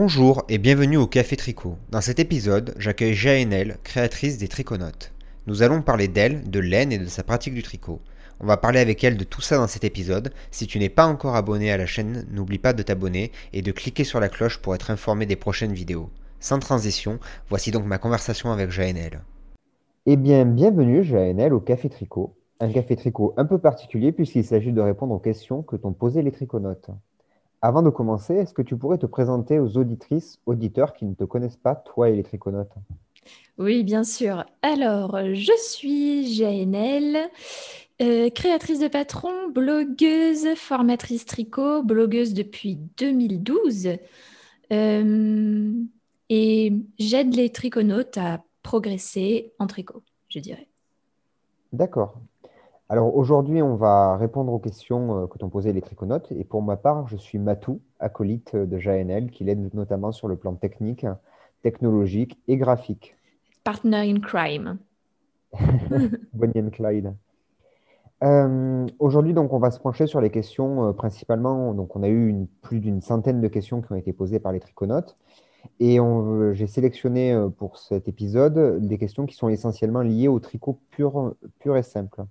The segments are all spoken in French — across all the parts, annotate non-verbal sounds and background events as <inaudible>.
Bonjour et bienvenue au Café Tricot. Dans cet épisode, j'accueille Jaënel, créatrice des Triconautes. Nous allons parler d'elle, de laine et de sa pratique du tricot. On va parler avec elle de tout ça dans cet épisode. Si tu n'es pas encore abonné à la chaîne, n'oublie pas de t'abonner et de cliquer sur la cloche pour être informé des prochaines vidéos. Sans transition, voici donc ma conversation avec Jaënel. Eh bien, bienvenue Jaënel au Café Tricot. Un café tricot un peu particulier puisqu'il s'agit de répondre aux questions que t'ont posées les triconautes. Avant de commencer, est-ce que tu pourrais te présenter aux auditrices, auditeurs qui ne te connaissent pas, toi et les triconautes Oui, bien sûr. Alors, je suis Jaënel, euh, créatrice de patron, blogueuse, formatrice tricot, blogueuse depuis 2012. Euh, et j'aide les triconautes à progresser en tricot, je dirais. D'accord. Alors aujourd'hui, on va répondre aux questions euh, que t'ont posées les triconautes. Et pour ma part, je suis Matou, acolyte de JNL, qui l'aide notamment sur le plan technique, technologique et graphique. Partner in crime. <laughs> Bonnie and Clyde. Euh, aujourd'hui, donc, on va se pencher sur les questions euh, principalement. Donc, on a eu une- plus d'une centaine de questions qui ont été posées par les triconautes. Et j'ai sélectionné euh, pour cet épisode des questions qui sont essentiellement liées au tricot pur, pur et simple.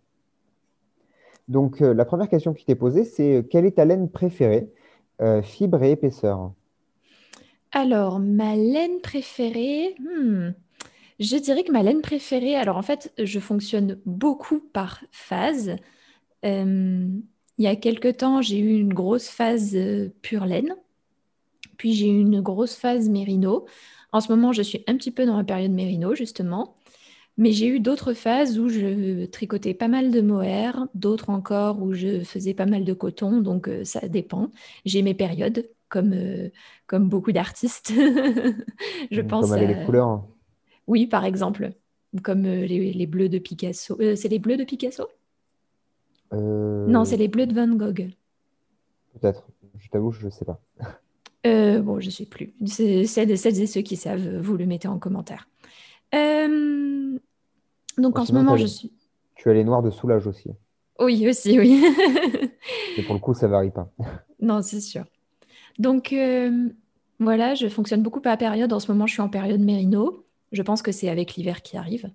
Donc, euh, la première question qui t'est posée, c'est euh, quelle est ta laine préférée, euh, fibre et épaisseur? Alors, ma laine préférée, hmm, je dirais que ma laine préférée, alors en fait, je fonctionne beaucoup par phase. Il y a quelque temps, j'ai eu une grosse phase pure laine, puis j'ai eu une grosse phase mérino. En ce moment, je suis un petit peu dans la période mérino, justement. Mais j'ai eu d'autres phases où je tricotais pas mal de mohair, d'autres encore où je faisais pas mal de coton, donc euh, ça dépend. J'ai mes périodes, comme, euh, comme beaucoup d'artistes. <laughs> Je Comme pense avec à... les couleurs? Oui, par exemple, comme euh, les, les bleus de Picasso. C'est les bleus de Picasso? Non, c'est les bleus de Van Gogh. peut-être. Je t'avoue, je ne sais pas. Euh, bon, je sais plus. Celles, celles et ceux qui savent, vous le mettez en commentaire. Euh, donc Bon, en ce moment, je suis... tu as les noirs de soulage aussi. Oui, aussi, oui. <laughs> Et pour le coup, ça varie pas. <laughs> Non, c'est sûr. Donc euh, voilà, je fonctionne beaucoup par période. En ce moment, je suis en période mérino. Je pense que c'est avec l'hiver qui arrive.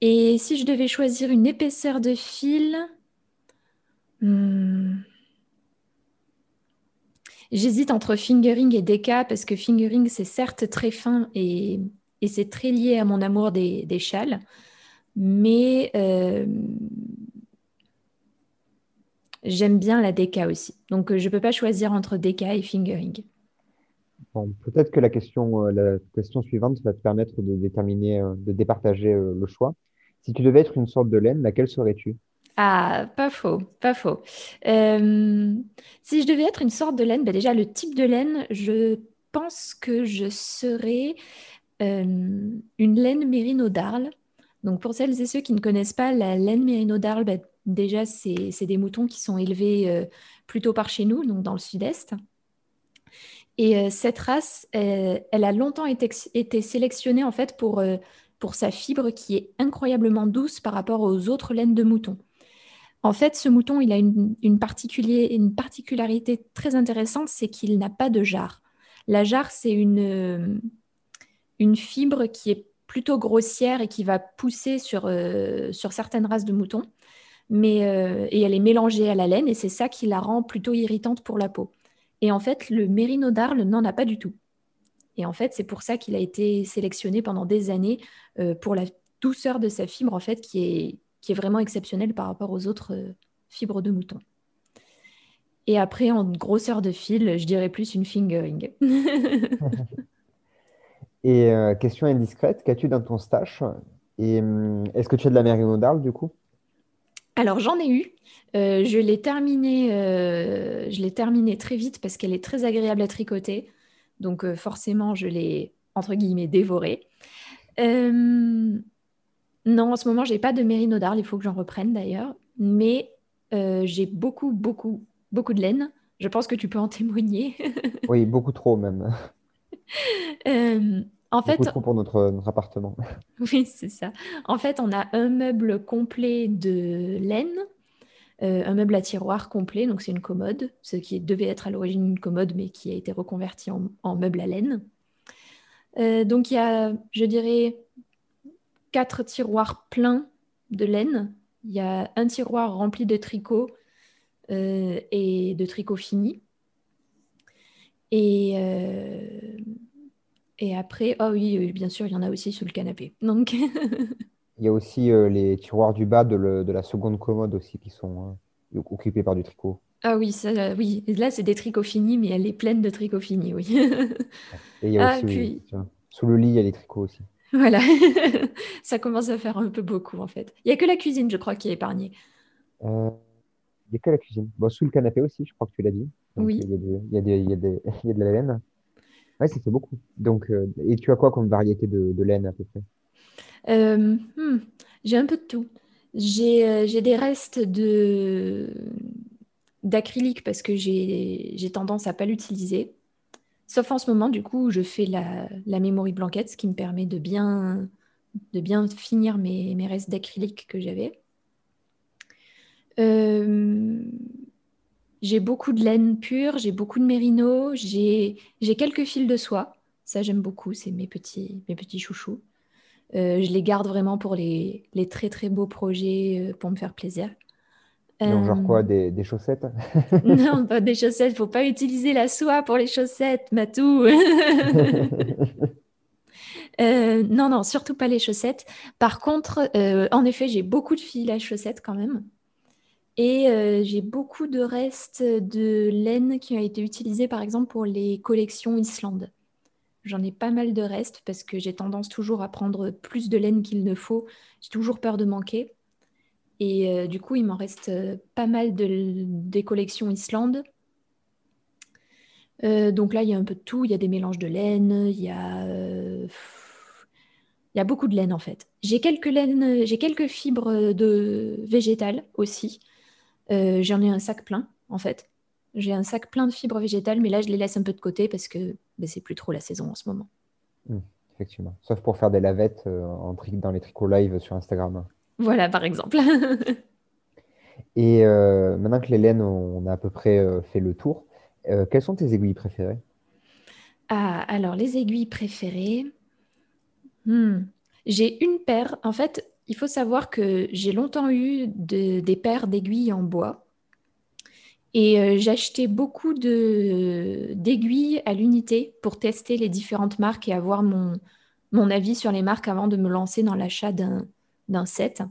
Et si je devais choisir une épaisseur de fil, hmm, j'hésite entre fingering et déca parce que fingering, c'est certes très fin et, et c'est très lié à mon amour des, des châles. Mais euh, j'aime bien la déca aussi. Donc euh, je ne peux pas choisir entre déca et fingering. Bon, peut-être que la question, euh, la question suivante va te permettre de déterminer, euh, de départager euh, le choix. Si tu devais être une sorte de laine, laquelle serais-tu? Ah, pas faux, pas faux. Si je devais être une sorte de laine, ben déjà le type de laine, je pense que je serais une laine mérino d'Arles. Donc pour celles et ceux qui ne connaissent pas la laine mérino d'Arles, ben, déjà c'est des moutons qui sont élevés euh, plutôt par chez nous, donc dans le sud-est. Et euh, cette race, euh, elle a longtemps été, sélectionnée en fait pour, euh, pour sa fibre qui est incroyablement douce par rapport aux autres laines de mouton. En fait, ce mouton, il a une, une, une particularité très intéressante, c'est qu'il n'a pas de jarre. La jarre, c'est une, euh, une fibre qui est plutôt grossière et qui va pousser sur, euh, sur certaines races de moutons, mais, euh, et elle est mélangée à la laine, et c'est ça qui la rend plutôt irritante pour la peau. Et en fait, le mérino d'Arles n'en a pas du tout. Et en fait, c'est pour ça qu'il a été sélectionné pendant des années euh, pour la douceur de sa fibre, en fait, qui est, qui est vraiment exceptionnelle par rapport aux autres fibres de mouton. Et après, en grosseur de fil, je dirais plus une fingering. <laughs> Et euh, question indiscrète, qu'as-tu dans ton stash? Et hum, est-ce que tu as de la mérino d'Arles du coup? Alors, j'en ai eu. Euh, je l'ai terminée, euh, je l'ai terminée très vite parce qu'elle est très agréable à tricoter. Donc, euh, forcément, je l'ai, entre guillemets, dévorée. Euh, non, en ce moment, j'ai pas de mérino d'Arles. Il faut que j'en reprenne d'ailleurs. Mais euh, j'ai beaucoup, beaucoup, beaucoup de laine. Je pense que tu peux en témoigner. Oui, beaucoup trop même. <laughs> Euh, en fait, Beaucoup trop pour notre, notre appartement. <laughs> oui, c'est ça. En fait, on a un meuble complet de laine, un meuble à tiroir complet, donc c'est une commode, ce qui devait être à l'origine une commode, mais qui a été reconverti en, meuble à laine. donc il y a, je dirais, quatre tiroirs pleins de laine. Il y a un tiroir rempli de tricots et de tricots finis. Et, et après, oh oui, bien sûr, il y en a aussi sur le canapé. <laughs> Donc. il y a aussi euh, les tiroirs du bas de, la seconde commode aussi qui sont euh, occupés par du tricot. Ah oui, ça, oui. Là, c'est des tricots finis, mais elle est pleine de tricots finis, oui. <laughs> Et il y a ah, aussi, sous le lit, il y a les tricots aussi. Voilà, <laughs> ça commence à faire un peu beaucoup en fait. Il n'y a que la cuisine, je crois, qui est épargnée. Euh, il n'y a que la cuisine. Bon, sous le canapé aussi, je crois que tu l'as dit. oui. Il y, a de la laine. Oui, ça fait beaucoup. Donc, euh, et tu as quoi comme variété de, laine à peu près? Euh, hmm, J'ai un peu de tout. J'ai euh, des restes de d'acrylique parce que j'ai tendance à pas l'utiliser. Sauf en ce moment, du coup, je fais la, la memory blanquette, ce qui me permet de bien, de bien finir mes, mes restes d'acrylique que j'avais. J'ai beaucoup de laine pure, j'ai beaucoup de mérino, j'ai quelques fils de soie. Ça, j'aime beaucoup, c'est mes petits, mes petits chouchous. Euh, je les garde vraiment pour les, les très très beaux projets euh, pour me faire plaisir. Donc, genre quoi, euh, des, chaussettes? <laughs> Non, pas des chaussettes, il faut pas utiliser la soie pour les chaussettes, Matou. <laughs> non, non, surtout pas les chaussettes. Par contre, en effet, j'ai beaucoup de fils à chaussettes quand même. Et euh, j'ai beaucoup de restes de laine qui ont été utilisés par exemple pour les collections Islande. J'en ai pas mal de restes parce que j'ai tendance toujours à prendre plus de laine qu'il ne faut. J'ai toujours peur de manquer. Et euh, du coup, il m'en reste euh, pas mal de, des collections Islande. donc là, il y a un peu de tout. Il y a des mélanges de laine, il y a, a beaucoup de laine en fait. J'ai quelques quelques fibres de végétales aussi. Euh, j'en ai un sac plein, en fait. J'ai un sac plein de fibres végétales, mais là, je les laisse un peu de côté parce que ben, c'est plus trop la saison en ce moment. Mmh, effectivement. Sauf pour faire des lavettes euh, en dans les tricots live sur Instagram. Voilà, par exemple. <laughs> Et euh, maintenant que laines, on a à peu près fait le tour, quelles sont tes aiguilles préférées? Ah, alors les aiguilles préférées. Hmm. J'ai une paire. En fait, il faut savoir que j'ai longtemps eu des paires d'aiguilles en bois. Et euh, j'achetais beaucoup d'aiguilles à l'unité pour tester les différentes marques et avoir mon, avis sur les marques avant de me lancer dans l'achat d'un set.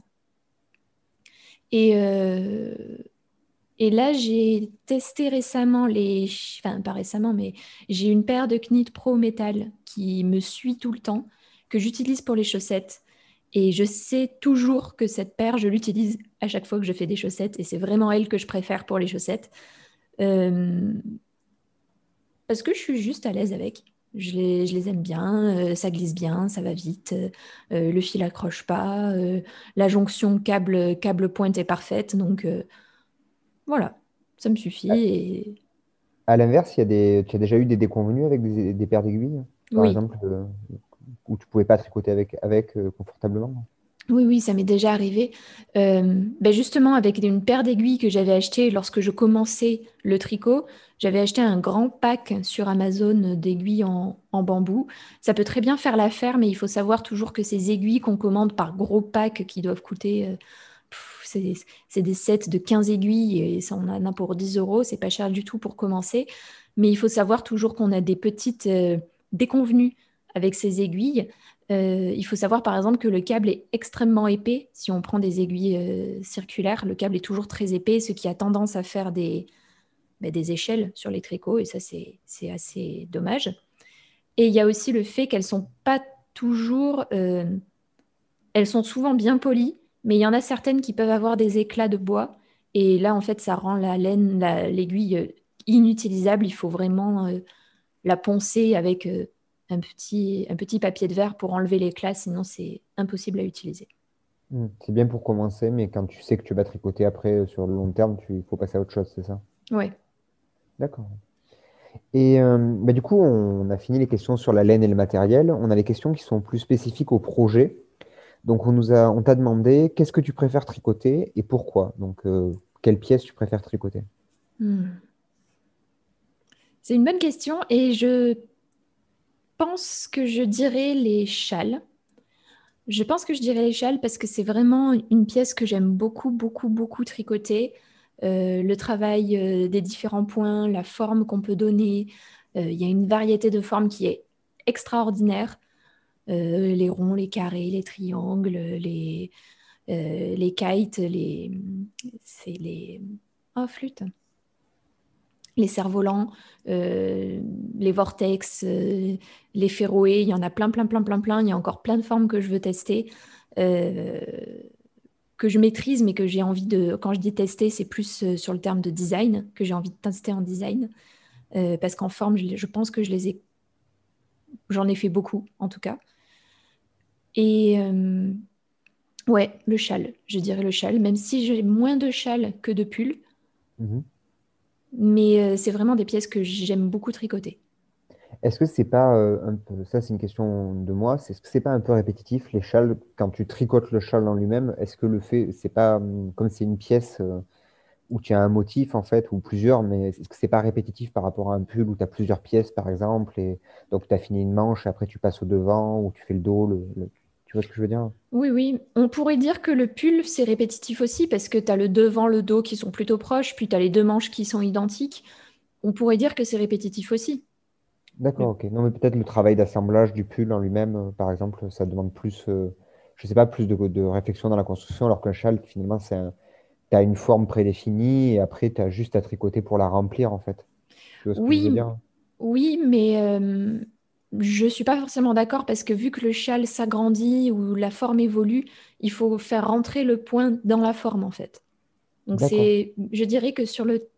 Et, euh, et là, j'ai testé récemment les... Enfin, pas récemment, mais j'ai une paire de Knit Pro métal qui me suit tout le temps, que j'utilise pour les chaussettes et je sais toujours que cette paire, je l'utilise à chaque fois que je fais des chaussettes. Et c'est vraiment elle que je préfère pour les chaussettes. Euh, parce que je suis juste à l'aise avec. Je les, je les aime bien, euh, ça glisse bien, ça va vite, euh, le fil accroche pas, la jonction câble, câble pointe est parfaite. Donc voilà, ça me suffit. Et... À l'inverse, tu as déjà eu des déconvenus avec des, paires d'aiguilles? Par oui. exemple, où tu pouvais pas tricoter avec, avec euh, confortablement oui, oui, ça m'est déjà arrivé. Euh, ben justement, avec une paire d'aiguilles que j'avais achetées lorsque je commençais le tricot, j'avais acheté un grand pack sur Amazon d'aiguilles en, bambou. Ça peut très bien faire l'affaire, mais il faut savoir toujours que ces aiguilles qu'on commande par gros pack qui doivent coûter, euh, c'est des sets de 15 aiguilles et ça on en a pour 10 euros, c'est pas cher du tout pour commencer. Mais il faut savoir toujours qu'on a des petites déconvenues avec ces aiguilles. Euh, il faut savoir par exemple que le câble est extrêmement épais. Si on prend des aiguilles euh, circulaires, le câble est toujours très épais, ce qui a tendance à faire des, bah, des échelles sur les tricots, et ça c'est assez dommage. Et il y a aussi le fait qu'elles sont pas toujours... Euh, elles sont souvent bien polies, mais il y en a certaines qui peuvent avoir des éclats de bois. Et là, en fait, ça rend la laine, l'aiguille inutilisable. Il faut vraiment la poncer avec un petit, un petit papier de verre pour enlever l'éclat, sinon c'est impossible à utiliser. Hmm, c'est bien pour commencer, mais quand tu sais que tu vas tricoter après euh, sur le long terme, il faut passer à autre chose, c'est ça? Oui. D'accord. Et euh, bah, du coup, on a fini les questions sur la laine et le matériel. On a les questions qui sont plus spécifiques au projet. Donc, on nous a, on t'a demandé qu'est-ce que tu préfères tricoter et pourquoi? Donc, euh, quelle pièce tu préfères tricoter? Hmm. C'est une bonne question et je pense que je dirais les châles. Je pense que je dirais les châles parce que c'est vraiment une pièce que j'aime beaucoup, beaucoup, beaucoup tricoter. Euh, le travail euh, des différents points, la forme qu'on peut donner. Euh, il y a une variété de formes qui est extraordinaire. les ronds, les carrés, les triangles, les, les kites, les, c'est les... Oh, flûte les cerfs-volants, les vortex, les féroés, il y en a plein, plein, plein, plein, plein. Il y a encore plein de formes que je veux tester que je maîtrise, mais que j'ai envie de. Quand je dis tester, c'est plus euh, sur le terme de design, que j'ai envie de tester en design. Euh, parce qu'en forme, je, pense que je les ai. J'en ai fait beaucoup, en tout cas. Et euh, ouais, le châle, je dirais le châle, même si j'ai moins de châle que de pull. Mhm. Mais c'est vraiment des pièces que j'aime beaucoup tricoter. Est-ce que c'est pas euh, un peu, ça c'est une question de moi, est-ce que c'est pas un peu répétitif les châles quand tu tricotes le châle en lui-même, est-ce que le fait c'est pas hum, comme c'est une pièce euh, où tu as un motif en fait ou plusieurs, mais est-ce que c'est pas répétitif par rapport à un pull où tu as plusieurs pièces par exemple et donc tu as fini une manche après tu passes au devant ou tu fais le dos, tu vois ce que je veux dire? Oui, oui. On pourrait dire que le pull, c'est répétitif aussi parce que tu as le devant, le dos qui sont plutôt proches, puis tu as les deux manches qui sont identiques. On pourrait dire que c'est répétitif aussi. D'accord, ok. Non, mais peut-être le travail d'assemblage du pull en lui-même, euh, par exemple, ça demande plus, euh, je sais pas, plus de, de réflexion dans la construction, alors qu'un châle, finalement, c'est tu as une forme prédéfinie et après, tu as juste à tricoter pour la remplir, en fait. Tu vois ce que je veux dire? oui, mais euh, je suis pas forcément d'accord parce que vu que le châle s'agrandit ou la forme évolue, il faut faire rentrer le point dans la forme, en fait. Donc c'est, je dirais que sur le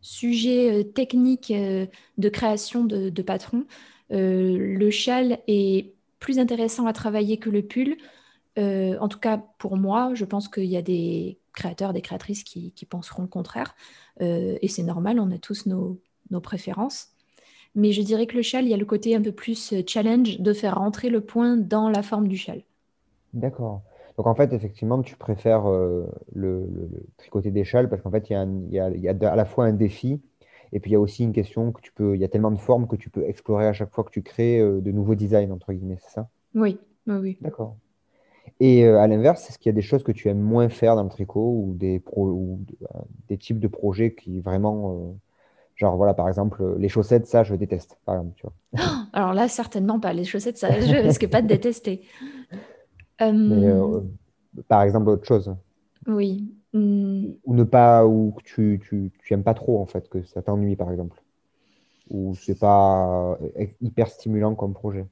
sujet euh, technique euh, de création de, de patron, euh, le châle est plus intéressant à travailler que le pull. en tout cas, pour moi, je pense qu'il y a des créateurs, des créatrices qui, penseront le contraire. et c'est normal, on a tous nos, nos, préférences. Mais je dirais que le châle, il y a le côté un peu plus challenge de faire rentrer le point dans la forme du châle. D'accord. Donc en fait, effectivement, tu préfères euh, le, tricoter des châles parce qu'en fait, il y, a, à la fois un défi et puis il y a aussi une question que tu peux, il y a tellement de formes que tu peux explorer à chaque fois que tu crées euh, de nouveaux designs, entre guillemets, c'est ça? Oui, oui, D'accord. Et euh, à l'inverse, est-ce qu'il y a des choses que tu aimes moins faire dans le tricot ou des, ou des types de projets qui vraiment, genre voilà, par exemple, les chaussettes, ça, je déteste, par exemple, tu vois. <gasps> alors là, certainement pas. Les chaussettes, ça, je risque pas de détester. <laughs> Mais, euh, par exemple, autre chose. Oui. Ou ne pas, ou que tu, tu, tu aimes pas trop, en fait, que ça t'ennuie, par exemple. Ou c'est pas euh, hyper stimulant comme projet.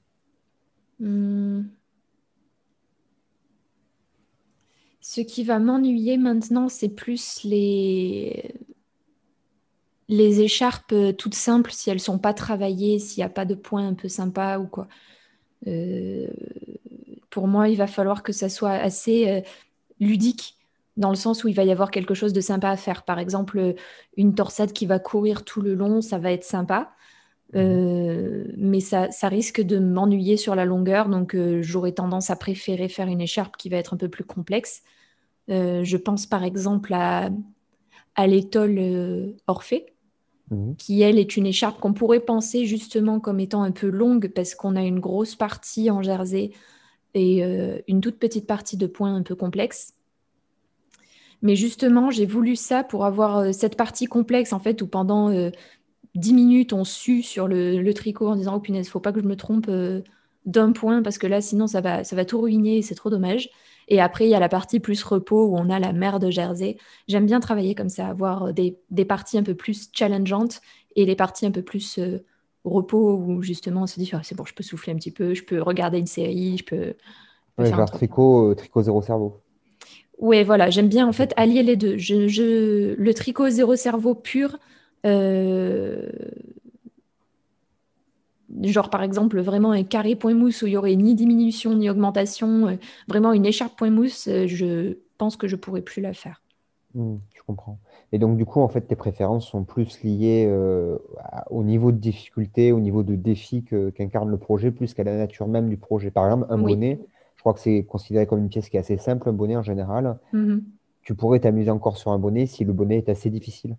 Hmm. Ce qui va m'ennuyer maintenant, c'est plus les les écharpes euh, toutes simples, si elles sont pas travaillées, s'il n'y a pas de points un peu sympas ou quoi. Euh, pour moi, il va falloir que ça soit assez euh, ludique, dans le sens où il va y avoir quelque chose de sympa à faire. Par exemple, une torsade qui va courir tout le long, ça va être sympa. Euh, mais ça, risque de m'ennuyer sur la longueur, donc j'aurais tendance à préférer faire une écharpe qui va être un peu plus complexe. je pense par exemple à, à l'étole Orphée, mhm. qui elle est une écharpe qu'on pourrait penser justement comme étant un peu longue parce qu'on a une grosse partie en jersey et euh, une toute petite partie de points un peu complexes. Mais justement, j'ai voulu ça pour avoir euh, cette partie complexe, en fait, où pendant euh, dix minutes, on sue sur le, tricot en disant Oh punaise, faut pas que je me trompe d'un point, parce que là, sinon, ça va, ça va tout ruiner, c'est trop dommage. Et après, il y a la partie plus repos où on a la mer de Jersey. J'aime bien travailler comme ça, avoir des, des, parties un peu plus challengeantes et les parties un peu plus repos où justement on se dit ah, c'est bon, je peux souffler un petit peu, je peux regarder une série, je peux. faire tricot, euh, tricot zéro cerveau. Ouais, voilà, j'aime bien en fait allier les deux. Je, le tricot zéro cerveau pur, euh, genre par exemple vraiment un carré point mousse où il y aurait ni diminution ni augmentation, euh, vraiment une écharpe point mousse, je pense que je pourrais plus la faire. Mmh, je comprends. Et donc, du coup, en fait, tes préférences sont plus liées euh, au niveau de difficulté, au niveau de défi qu'incarne le projet, plus qu'à la nature même du projet. Par exemple, un bonnet, je crois que c'est considéré comme une pièce qui est assez simple, un bonnet en général. Mm-hmm. tu pourrais t'amuser encore sur un bonnet si le bonnet est assez difficile?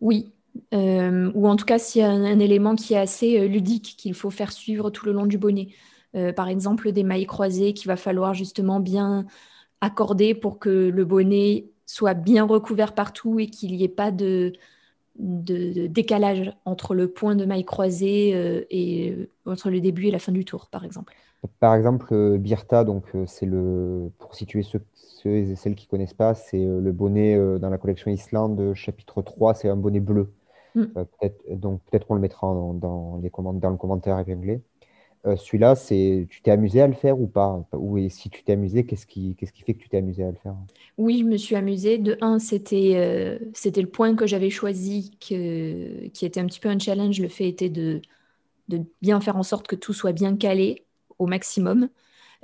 Oui, euh, ou en tout cas s'il y a un, élément qui est assez euh, ludique qu'il faut faire suivre tout le long du bonnet. Euh, par exemple, des mailles croisées qu'il va falloir justement bien accorder pour que le bonnet soit bien recouvert partout et qu'il n'y ait pas de, décalage entre le point de maille croisée et entre le début et la fin du tour, par exemple. Par exemple, Birta, donc c'est le pour situer ceux, et celles qui connaissent pas, c'est le bonnet dans la collection Islande chapitre 3, c'est un bonnet bleu. Mm. Euh, peut-être, donc peut-être qu'on le mettra dans, les dans le commentaire épinglé. Euh, celui-là, c'est, tu t'es amusé à le faire ou pas? Ou et si tu t'es amusé, qu'est-ce qui, qu'est-ce qui fait que tu t'es amusé à le faire? Oui, je me suis amusée. De un, c'était, euh, c'était le point que j'avais choisi, que, qui était un petit peu un challenge. Le fait était de, de bien faire en sorte que tout soit bien calé au maximum.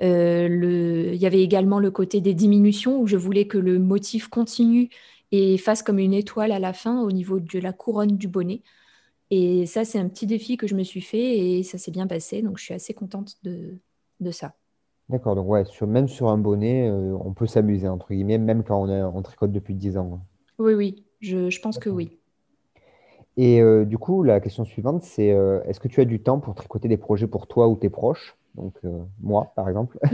le, il y avait également le côté des diminutions où je voulais que le motif continue et fasse comme une étoile à la fin au niveau de la couronne du bonnet. Et ça, c'est un petit défi que je me suis fait et ça s'est bien passé. Donc, je suis assez contente de, de ça. D'accord. Donc, ouais, sur, même sur un bonnet, euh, on peut s'amuser, entre guillemets, même quand on, est, en tricote depuis 10 ans. Oui, oui. Je, je pense que oui. Et euh, du coup, la question suivante, c'est euh, est-ce que tu as du temps pour tricoter des projets pour toi ou tes proches? Donc, moi, par exemple. <laughs>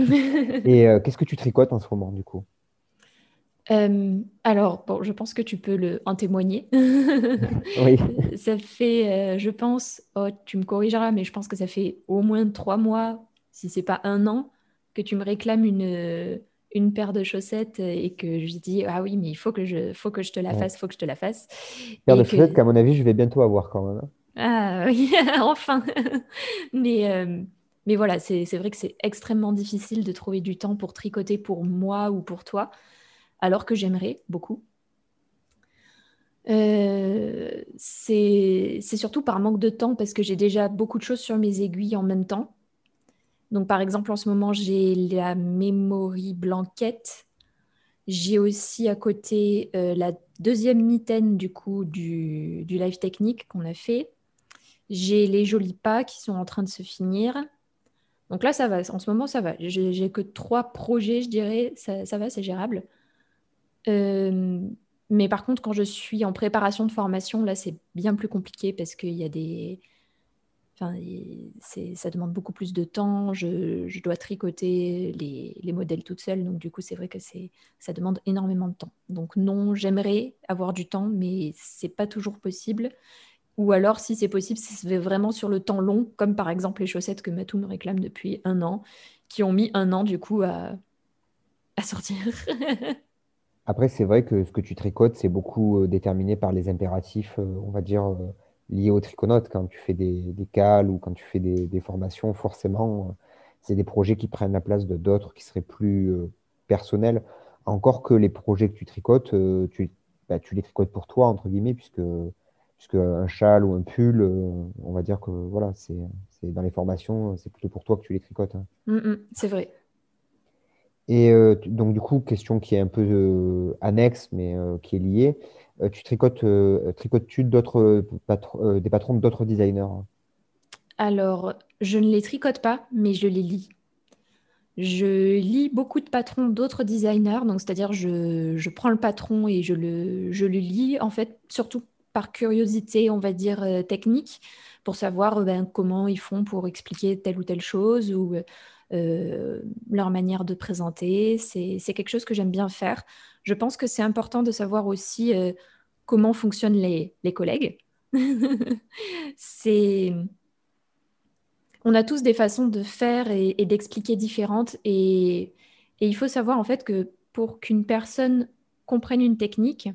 et qu'est-ce que tu tricotes en ce moment, du coup? Euh, alors, bon, je pense que tu peux le, en témoigner. <laughs> oui. <laughs> Ça fait, euh, je pense, oh, tu me corrigeras, mais je pense que ça fait au moins trois mois, si c'est pas un an, que tu me réclames une, une paire de chaussettes et que je dis ah oui, mais il faut que je, faut que je te la fasse, il faut que je te la fasse. Paire de chaussettes qu'à mon avis, je vais bientôt avoir quand même. Hein. Ah oui, <laughs> enfin. mais euh, mais voilà, c'est vrai que c'est extrêmement difficile de trouver du temps pour tricoter pour moi ou pour toi alors que j'aimerais beaucoup. Euh, c'est surtout par manque de temps parce que j'ai déjà beaucoup de choses sur mes aiguilles en même temps. Donc par exemple en ce moment j'ai la Memory Blanquette. J'ai aussi à côté euh, la deuxième mitaine du coup du, live technique qu'on a fait. J'ai les jolis pas qui sont en train de se finir. Donc là ça va, en ce moment ça va. J'ai que trois projets je dirais, ça va, c'est gérable. Euh, mais par contre, quand je suis en préparation de formation, là, c'est bien plus compliqué parce qu'il y a des. Enfin, ça demande beaucoup plus de temps. Je, dois tricoter les, modèles toute seule. Donc, du coup, c'est vrai que ça demande énormément de temps. Donc, non, j'aimerais avoir du temps, mais c'est pas toujours possible. Ou alors, si c'est possible, c'est vraiment sur le temps long, comme par exemple les chaussettes que Matou me réclame depuis un an, qui ont mis un an, du coup, à, à sortir. <laughs> Après, c'est vrai que ce que tu tricotes, c'est beaucoup euh, déterminé par les impératifs, euh, on va dire, euh, liés au triconote. Quand tu fais des, des cales ou quand tu fais des, formations, forcément, c'est des projets qui prennent la place de d'autres qui seraient plus personnels. Encore que les projets que tu tricotes, tu, bah, tu les tricotes pour toi, entre guillemets, puisque, puisque un châle ou un pull, on va dire que voilà, c'est dans les formations, c'est plutôt pour toi que tu les tricotes. Hein. Mmh, mmh, c'est vrai. Et euh, donc, du coup, question qui est un peu euh, annexe, mais euh, qui est liée. tu tricotes, tricotes-tu d'autres des patrons d'autres designers? Alors, je ne les tricote pas, mais je les lis. Je lis beaucoup de patrons d'autres designers, donc c'est-à-dire je, je, prends le patron et je le, je le lis, en fait, surtout par curiosité, on va dire, technique, pour savoir ben, comment ils font pour expliquer telle ou telle chose, ou euh, leur manière de présenter. C'est quelque chose que j'aime bien faire. Je pense que c'est important de savoir aussi euh, comment fonctionnent les, les collègues. <laughs> c'est on a tous des façons de faire et, d'expliquer différentes et, et, il faut savoir en fait que pour qu'une personne comprenne une technique,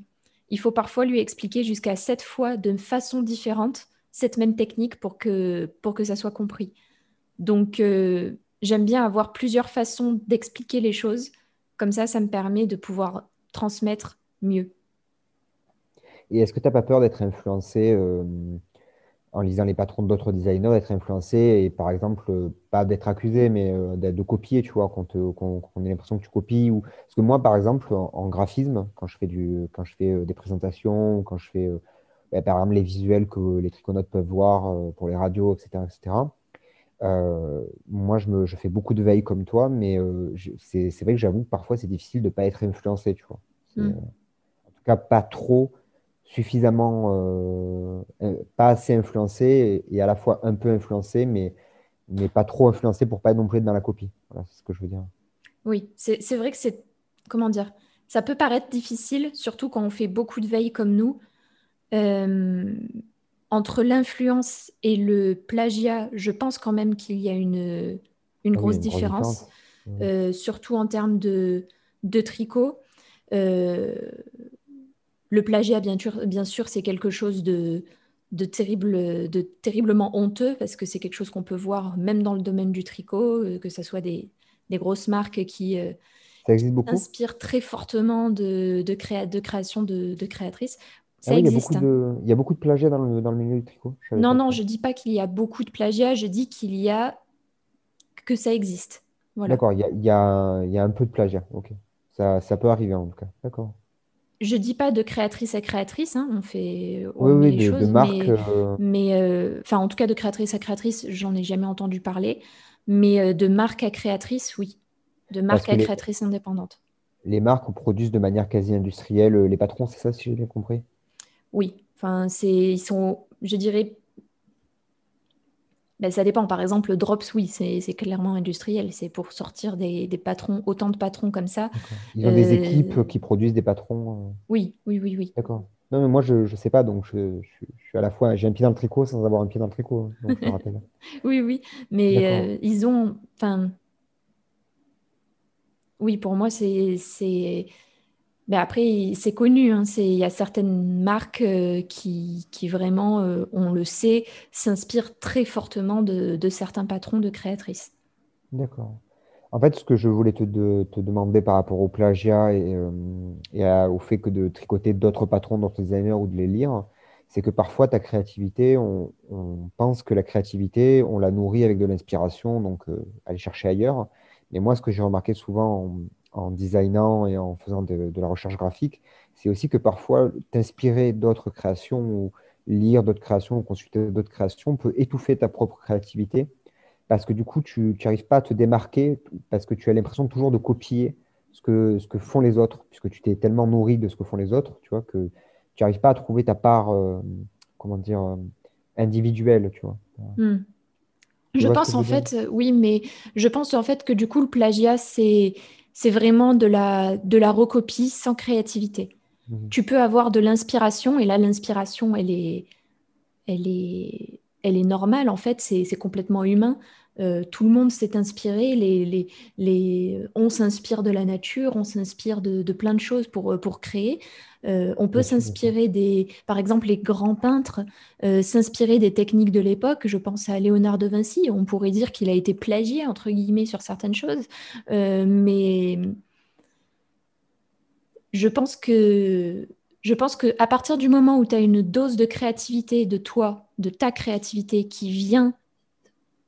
il faut parfois lui expliquer jusqu'à sept fois de façon différente cette même technique pour que, pour que ça soit compris. Donc, euh, j'aime bien avoir plusieurs façons d'expliquer les choses. Comme ça, ça me permet de pouvoir transmettre mieux. Et est-ce que tu n'as pas peur d'être influencé euh, en lisant les patrons d'autres designers, d'être influencé et par exemple, euh, pas d'être accusé, mais euh, de copier, tu vois, qu'on ait l'impression que tu copies ou... Parce que moi, par exemple, en, graphisme, quand je fais, du, quand je fais des présentations, quand je fais, bah, par exemple, les visuels que les triconautes peuvent voir pour les radios, etc., etc., euh, moi, je, me, je, fais beaucoup de veille comme toi, mais euh, c'est vrai que j'avoue que parfois c'est difficile de ne pas être influencé, tu vois. Mm. En tout cas, pas trop, suffisamment, pas assez influencé et, à la fois un peu influencé, mais, mais pas trop influencé pour pas être non plus dans la copie. Voilà, c'est ce que je veux dire. Oui, c'est vrai que c'est, comment dire, ça peut paraître difficile, surtout quand on fait beaucoup de veille comme nous. Euh, entre l'influence et le plagiat, je pense quand même qu'il y a une, une, ah grosse, différence, euh, surtout en termes de, de tricot. Euh, le plagiat, bien sûr, bien sûr c'est quelque chose de, de, terrible, de terriblement honteux parce que c'est quelque chose qu'on peut voir même dans le domaine du tricot, que ce soit des, des grosses marques qui, ça existe beaucoup? inspirent très fortement de, de, de création de, de créatrices. Ah il, y a beaucoup de, il y a beaucoup de plagiat dans le, dans le milieu du tricot. Non, non, je ne dis pas qu'il y a beaucoup de plagiat, je dis qu'il y a que ça existe. Voilà. D'accord, il y a, il y, a, il y a un peu de plagiat. Ok. Ça, ça peut arriver en tout cas. D'accord. Je dis pas de créatrice à créatrice, hein. on fait oui, oui, les de, choses, marque, mais, euh, mais euh, enfin en tout cas de créatrice à créatrice, j'en ai jamais entendu parler, mais euh, de marque à créatrice, oui, de marque à créatrice indépendante. Les marques produisent de manière quasi industrielle les patrons, c'est ça si j'ai bien compris? Oui, enfin, c'est, ils sont, je dirais, ben, ça dépend. Par exemple, Drops, oui, c'est clairement industriel. C'est pour sortir des, patrons, autant de patrons comme ça. Ils ont des euh, équipes qui produisent des patrons. Euh. Oui, oui, oui, oui. D'accord. Non, mais moi, je ne sais pas, donc je, suis à la fois, j'ai un pied dans le tricot sans avoir un pied dans le tricot, hein, donc je me rappelle. <laughs> oui, oui, mais euh, ils ont, enfin, oui, pour moi, c'est mais après, c'est connu, hein, il y a certaines marques euh, qui, qui, vraiment, euh, on le sait, s'inspirent très fortement de, certains patrons de créatrices. D'accord. En fait, ce que je voulais te, te demander par rapport au plagiat et, euh, et au fait que de tricoter d'autres patrons, d'autres designers ou de les lire, c'est que parfois ta créativité, on, pense que la créativité, on la nourrit avec de l'inspiration, donc aller chercher ailleurs. Mais moi, ce que j'ai remarqué souvent en designant et en faisant de, la recherche graphique, c'est aussi que parfois t'inspirer d'autres créations ou lire d'autres créations ou consulter d'autres créations peut étouffer ta propre créativité parce que du coup, tu n'arrives pas à te démarquer parce que tu as l'impression toujours de copier ce que, ce que font les autres, puisque tu t'es tellement nourri de ce que font les autres, tu vois, que tu n'arrives pas à trouver ta part, euh, comment dire, euh, individuelle, tu vois. Hmm. Je pense en fait, oui, mais je pense en fait que du coup, le plagiat, c'est c'est vraiment de la, de la recopie sans créativité. Mhm. Tu peux avoir de l'inspiration, et là, l'inspiration, elle est, elle, est, elle est normale, en fait, c'est complètement humain. Euh, tout le monde s'est inspiré, les, les, les... on s'inspire de la nature, on s'inspire de, de, plein de choses pour, pour créer. Euh, on peut s'inspirer des, par exemple, les grands peintres, euh, s'inspirer des techniques de l'époque. Je pense à Léonard de Vinci. On pourrait dire qu'il a été plagié, entre guillemets, sur certaines choses. Euh, mais je pense que je pense qu'à partir du moment où tu as une dose de créativité de toi, de ta créativité qui vient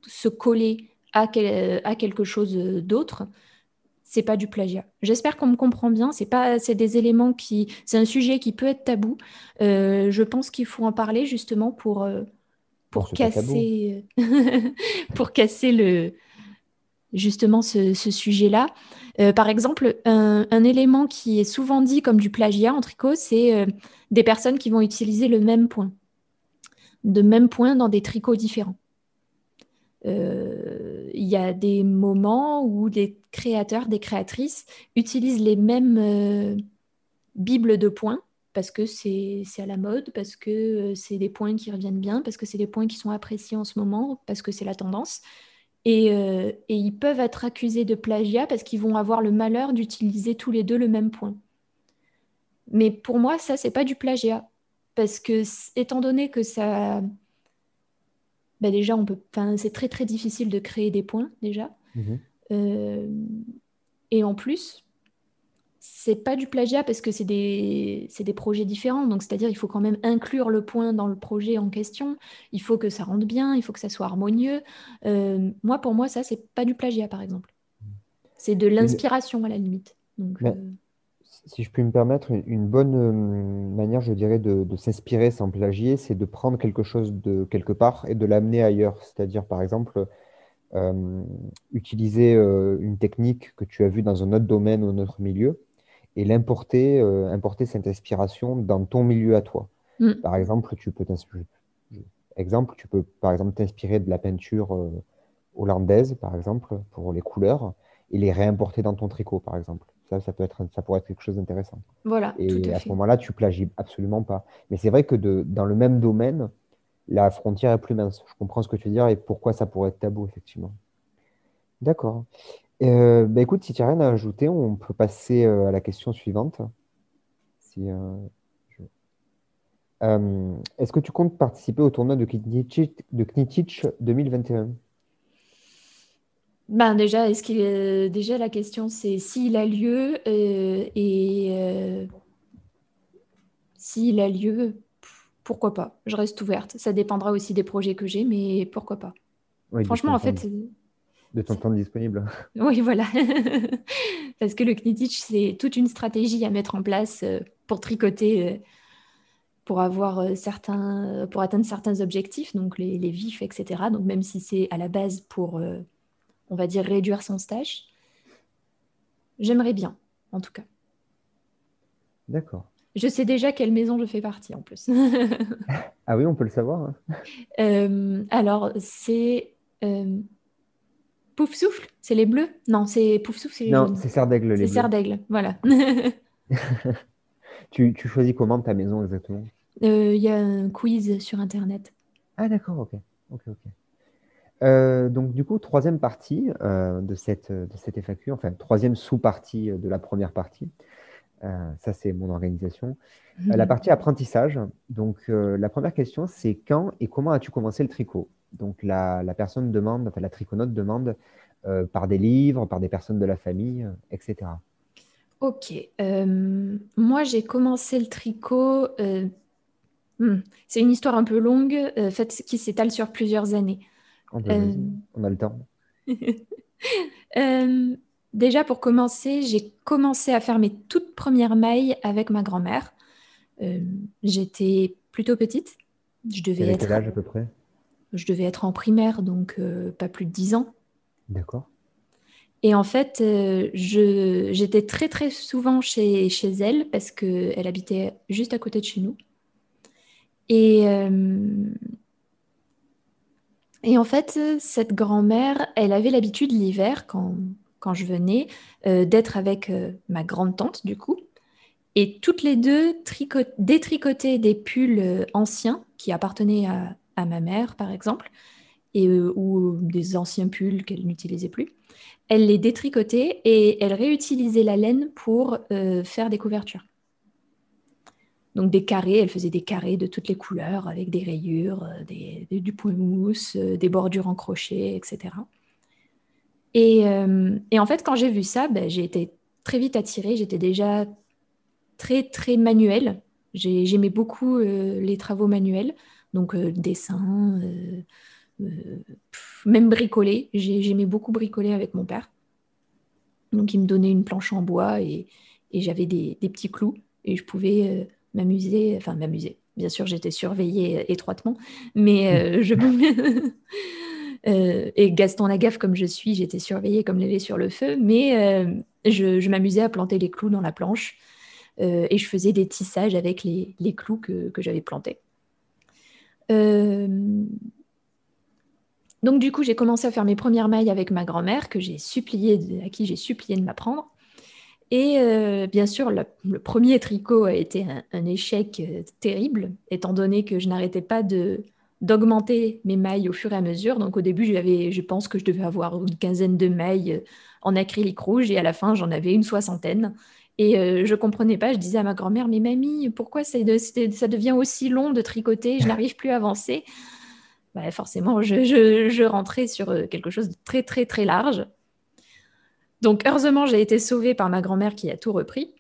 se coller à quelque chose d'autre, c'est pas du plagiat. J'espère qu'on me comprend bien. C'est pas, c'est des éléments qui, c'est un sujet qui peut être tabou. Euh, je pense qu'il faut en parler justement pour euh, pour casser, <laughs> pour casser le justement ce, sujet-là. Euh, par exemple, un, un, élément qui est souvent dit comme du plagiat en tricot, c'est des personnes qui vont utiliser le même point, de même point dans des tricots différents. Euh, il y a des moments où des créateurs, des créatrices utilisent les mêmes euh, bibles de points parce que c'est à la mode, parce que euh, c'est des points qui reviennent bien, parce que c'est des points qui sont appréciés en ce moment, parce que c'est la tendance. Et, et, ils peuvent être accusés de plagiat parce qu'ils vont avoir le malheur d'utiliser tous les deux le même point. Mais pour moi, ça, c'est pas du plagiat. Parce que, étant donné que ça, bah, déjà, on peut, c'est très très difficile de créer des points déjà. Mhm. Euh, et en plus, c'est pas du plagiat parce que c'est des, des projets différents. Donc, c'est-à-dire, il faut quand même inclure le point dans le projet en question. Il faut que ça rentre bien, il faut que ça soit harmonieux. Euh, moi, pour moi, ça, c'est pas du plagiat, par exemple. Mhm. C'est de l'inspiration à la limite. Donc, euh, si je puis me permettre, une bonne euh, manière, je dirais, de, s'inspirer sans plagier, c'est de prendre quelque chose de quelque part et de l'amener ailleurs. C'est-à-dire, par exemple, euh, utiliser euh, une technique que tu as vue dans un autre domaine ou un autre milieu et l'importer, euh, importer cette inspiration dans ton milieu à toi. Mm. Par exemple, tu peux t'inspirer, exemple, tu peux par exemple t'inspirer de la peinture hollandaise, par exemple, pour les couleurs, et les réimporter dans ton tricot, par exemple. Ça, ça peut être, ça pourrait être quelque chose d'intéressant. Voilà, Et tout à ce moment-là, tu plagies absolument pas. Mais c'est vrai que de, dans le même domaine, la frontière est plus mince. Je comprends ce que tu veux dire et pourquoi ça pourrait être tabou, effectivement. D'accord. Euh, bah écoute, si tu n'as rien à ajouter, on peut passer euh, à la question suivante. Si, euh, je- est-ce que tu comptes participer au tournoi de de Knittich 2021? Ben déjà, est-ce qu'il est- déjà la question c'est s'il a lieu euh, et euh, s'il a lieu, pourquoi pas? Je reste ouverte. Ça dépendra aussi des projets que j'ai, mais pourquoi pas? Oui, Franchement, en fait, de ton temps disponible. oui, voilà. <laughs> Parce que le Knittich, c'est toute une stratégie à mettre en place euh, pour tricoter, euh, pour avoir euh, certains, euh, pour atteindre certains objectifs, donc les, les vifs, etc. Donc même si c'est à la base pour, euh, on va dire, réduire son stage, j'aimerais bien, en tout cas. D'accord. Je sais déjà quelle maison je fais partie en plus. <laughs> Ah oui, on peut le savoir. hein. <laughs> Euh, alors, c'est euh, Pouf Souffle, c'est les bleus? Non, c'est Pouf Souffle, c'est les Non, c'est Serre d'Aigle, les C'est. Serre d'Aigle, voilà. <laughs> Tu, tu choisis comment ta maison exactement? Euh, Il y a un quiz sur Internet. Ah d'accord, ok. Ok, ok. Euh, donc du coup, troisième partie euh, de cette, de cette FAQ, enfin troisième sous-partie euh, de la première partie. Euh, ça, c'est mon organisation. La partie apprentissage. Donc la première question, c'est quand et comment as-tu commencé le tricot? Donc la, la personne demande, enfin la triconote demande par des livres, par des personnes de la famille, etc. Ok. moi, j'ai commencé le tricot. hmm, c'est une histoire un peu longue, fait, qui s'étale sur plusieurs années. Euh, on a le temps. Euh, déjà, pour commencer, j'ai commencé à faire mes toutes premières mailles avec ma grand-mère. Euh, j'étais plutôt petite. Je devais être, quel âge à peu près? je devais être en primaire, donc euh, pas plus de 10 ans. D'accord. Et en fait, euh, j'étais très très souvent chez, chez elle parce qu'elle habitait juste à côté de chez nous. Et, euh, et en fait, cette grand-mère, elle avait l'habitude l'hiver, quand, quand je venais, euh, d'être avec euh, ma grande-tante, du coup. Et toutes les deux trico- détricotaient des pulls euh, anciens qui appartenaient à, ma mère, par exemple, et, ou des anciens pulls qu'elle n'utilisait plus. Elle les détricotait et elle réutilisait la laine pour faire des couvertures. Donc des carrés, elle faisait des carrés de toutes les couleurs avec des rayures, euh, des- du point mousse, euh, des bordures en crochet, etc. Et, euh, et en fait, quand j'ai vu ça, ben, j'ai été très vite attirée. J'étais déjà très, très manuelle. J'ai- J'aimais beaucoup les travaux manuels, donc euh, dessin, même bricoler. J'ai- J'aimais beaucoup bricoler avec mon père. Donc, il me donnait une planche en bois et, et j'avais des, des petits clous et je pouvais m'amuser, enfin m'amuser. Bien sûr, j'étais surveillée étroitement, mais euh, je <laughs> <laughs> Euh, et Gaston Lagaffe, comme je suis, j'étais surveillée comme lait sur le feu, mais euh, je, je m'amusais à planter les clous dans la planche euh, et je faisais des tissages avec les, les clous que, que j'avais plantés. Donc du coup, j'ai commencé à faire mes premières mailles avec ma grand-mère, que j'ai supplié, de- à qui j'ai supplié de m'apprendre. Et euh, bien sûr, le, premier tricot a été un, échec euh, terrible, étant donné que je n'arrêtais pas de d'augmenter mes mailles au fur et à mesure. Donc au début, je pense que je devais avoir une quinzaine de mailles euh, en acrylique rouge, et à la fin, j'en avais une soixantaine. Et euh, je comprenais pas, je disais à ma grand-mère, mais mamie, pourquoi c'est- ça devient aussi long de tricoter, je n'arrive plus à avancer? Bah, forcément, je, je- je rentrais sur quelque chose de très, très, très large. Donc, heureusement, j'ai été sauvée par ma grand-mère qui a tout repris.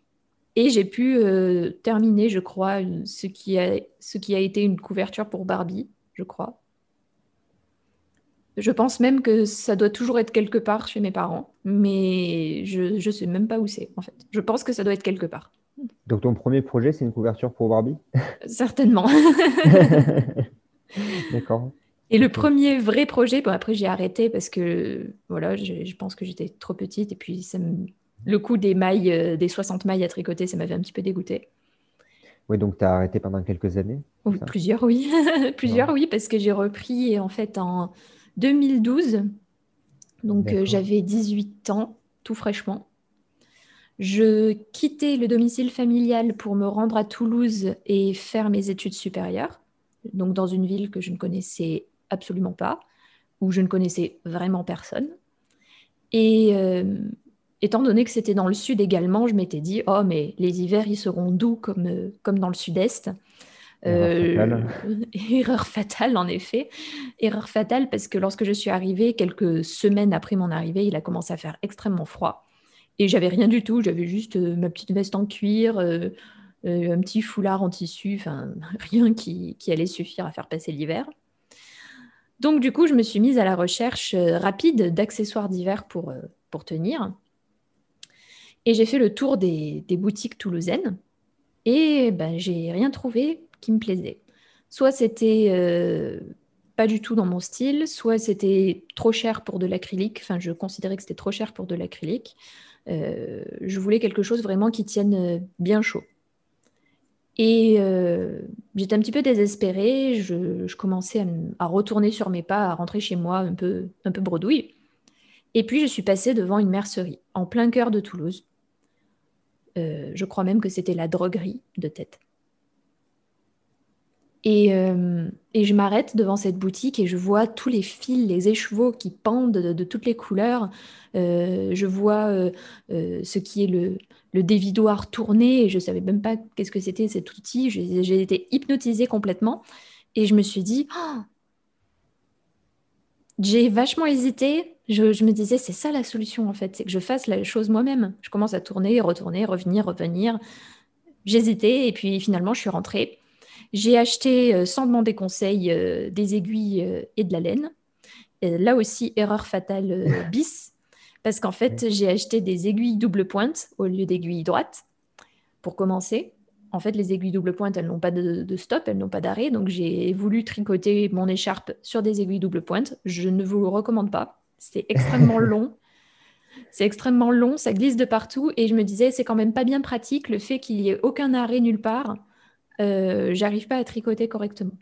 Et j'ai pu euh, terminer, je crois, une- ce qui a, ce qui a été une couverture pour Barbie, je crois. Je pense même que ça doit toujours être quelque part chez mes parents, mais je ne sais même pas où c'est, en fait. Je pense que ça doit être quelque part. Donc ton premier projet, c'est une couverture pour Barbie? Certainement. <laughs> D'accord. Et le premier vrai projet, bon après j'ai arrêté parce que voilà, je, je pense que j'étais trop petite et puis ça me, le coup des mailles, des 60 mailles à tricoter, ça m'avait un petit peu dégoûté. Oui, donc tu as arrêté pendant quelques années Plusieurs, oui. <laughs> plusieurs, oui, parce que j'ai repris en fait en 2012. Donc j'avais 18 ans, tout fraîchement. Je quittais le domicile familial pour me rendre à Toulouse et faire mes études supérieures, donc dans une ville que je ne connaissais absolument pas, où je ne connaissais vraiment personne. Et euh, étant donné que c'était dans le sud également, je m'étais dit, oh, mais les hivers, ils seront doux comme, euh, comme dans le sud-est. Erreur, euh, <laughs> erreur fatale, en effet. Erreur fatale parce que lorsque je suis arrivée, quelques semaines après mon arrivée, il a commencé à faire extrêmement froid. Et j'avais rien du tout, j'avais juste euh, ma petite veste en cuir, euh, un petit foulard en tissu, enfin <laughs> rien qui, allait suffire à faire passer l'hiver. Donc du coup, je me suis mise à la recherche rapide d'accessoires d'hiver pour, pour tenir. Et j'ai fait le tour des, boutiques toulousaines et ben, j'ai rien trouvé qui me plaisait. Soit c'était pas du tout dans mon style, soit c'était trop cher pour de l'acrylique, enfin je considérais que c'était trop cher pour de l'acrylique, euh, je voulais quelque chose vraiment qui tienne euh, bien chaud. Et euh, j'étais un petit peu désespérée, je, commençais à, retourner sur mes pas, à rentrer chez moi un peu, un peu bredouille. Et puis je suis passée devant une mercerie, en plein cœur de Toulouse. je crois même que c'était la droguerie de tête. Euh, et, je m'arrête devant cette boutique et je vois tous les fils, les écheveaux qui pendent de, toutes les couleurs. Euh, je vois euh, ce qui est le, dévidoir tourné et je ne savais même pas qu'est-ce que c'était cet outil. J'ai été hypnotisée complètement et je me suis dit, oh j'ai vachement hésité. Je, je me disais, c'est ça la solution en fait, c'est que je fasse la chose moi-même. Je commence à tourner, retourner, revenir, revenir. J'hésitais et puis finalement je suis rentrée. J'ai acheté, euh, sans demander conseil, euh, des aiguilles euh, et de la laine. là aussi, erreur fatale bis, parce qu'en fait, j'ai acheté des aiguilles double pointe au lieu d'aiguilles droites, pour commencer. En fait, les aiguilles double pointe, elles n'ont pas de, stop, elles n'ont pas d'arrêt. Donc, j'ai voulu tricoter mon écharpe sur des aiguilles double pointe. Je ne vous le recommande pas. C'est extrêmement <laughs> long. C'est extrêmement long, ça glisse de partout. Et je me disais, c'est quand même pas bien pratique le fait qu'il n'y ait aucun arrêt nulle part. Euh, j'arrive pas à tricoter correctement.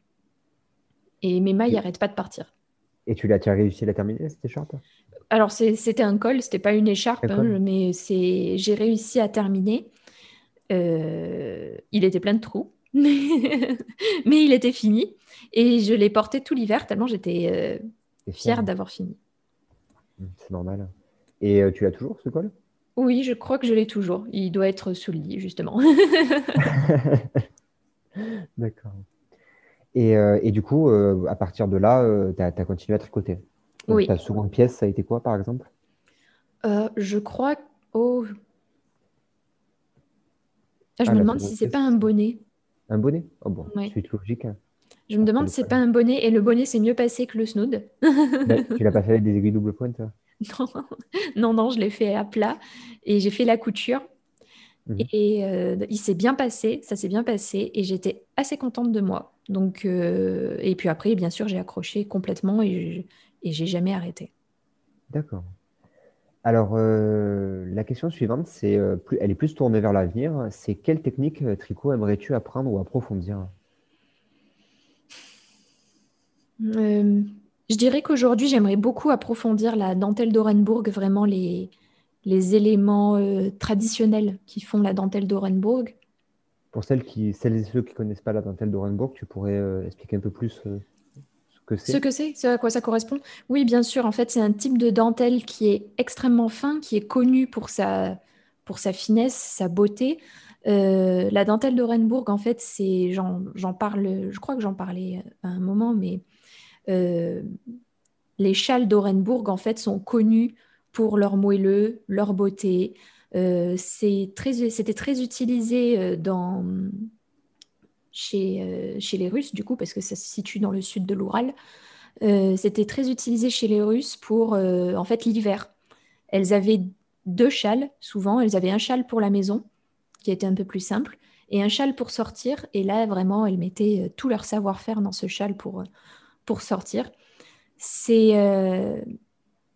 Et mes mailles n'arrêtent pas de partir. Et tu l'as as réussi à la terminer cette écharpe? Alors c'était un col, c'était pas une écharpe, hein, mais j'ai réussi à terminer. Euh, il était plein de trous, <laughs> mais... il était fini. Et je l'ai porté tout l'hiver tellement j'étais euh, fière d'avoir fini. Mmh, c'est normal. Et tu l'as toujours ce col? Oui, je crois que je l'ai toujours. Il doit être sous le lit, justement. <laughs> <laughs> <laughs> D'accord. Et, euh, et, du coup, euh, à partir de là, tu as, continué à tricoter. oui. Ta seconde pièce, ça a été quoi, par exemple? Euh, Je crois. Oh. Ah, je ah, me demande si c'est pas un bonnet. Un bonnet? Oh bon, c'est logique. Hein. Je me demande si c'est pas un bonnet. Et le bonnet, c'est mieux passé que le snood. <laughs> tu l'as pas fait avec des aiguilles double pointe <laughs> non. non, non, je l'ai fait à plat. Et j'ai fait la couture. Mmh. Et euh, il s'est bien passé, ça s'est bien passé, et j'étais assez contente de moi. Donc, euh, et puis après, bien sûr, j'ai accroché complètement et, et j'ai jamais arrêté. D'accord. Alors, euh, la question suivante, c'est, plus, elle est plus tournée vers l'avenir. C'est quelle technique tricot aimerais-tu apprendre ou approfondir? Je dirais qu'aujourd'hui, j'aimerais beaucoup approfondir la dentelle d'Orenbourg, vraiment les, les éléments euh, traditionnels qui font la dentelle d'Orenbourg. Pour celles, qui, celles et ceux qui ne connaissent pas la dentelle d'Orenbourg, tu pourrais euh, expliquer un peu plus euh, ce que c'est? Ce que c'est, ce à quoi ça correspond? Oui, bien sûr. En fait, c'est un type de dentelle qui est extrêmement fin, qui est connu pour sa, pour sa finesse, sa beauté. la dentelle d'Orenbourg, en fait, c'est, j'en parle, je crois que j'en parlais à un moment, mais les châles d'Orenbourg, en fait, sont connus pour leur moelleux, leur beauté. Euh, C'était très, utilisé euh, dans, chez, euh, chez, les Russes, du coup, parce que ça se situe dans le sud de l'Oural. Euh, c'était très utilisé chez les Russes pour, en fait, l'hiver. Elles avaient deux châles, souvent. Elles avaient un châle pour la maison, qui était un peu plus simple, et un châle pour sortir. Et là, vraiment, elles mettaient tout leur savoir-faire dans ce châle pour, pour sortir. C'est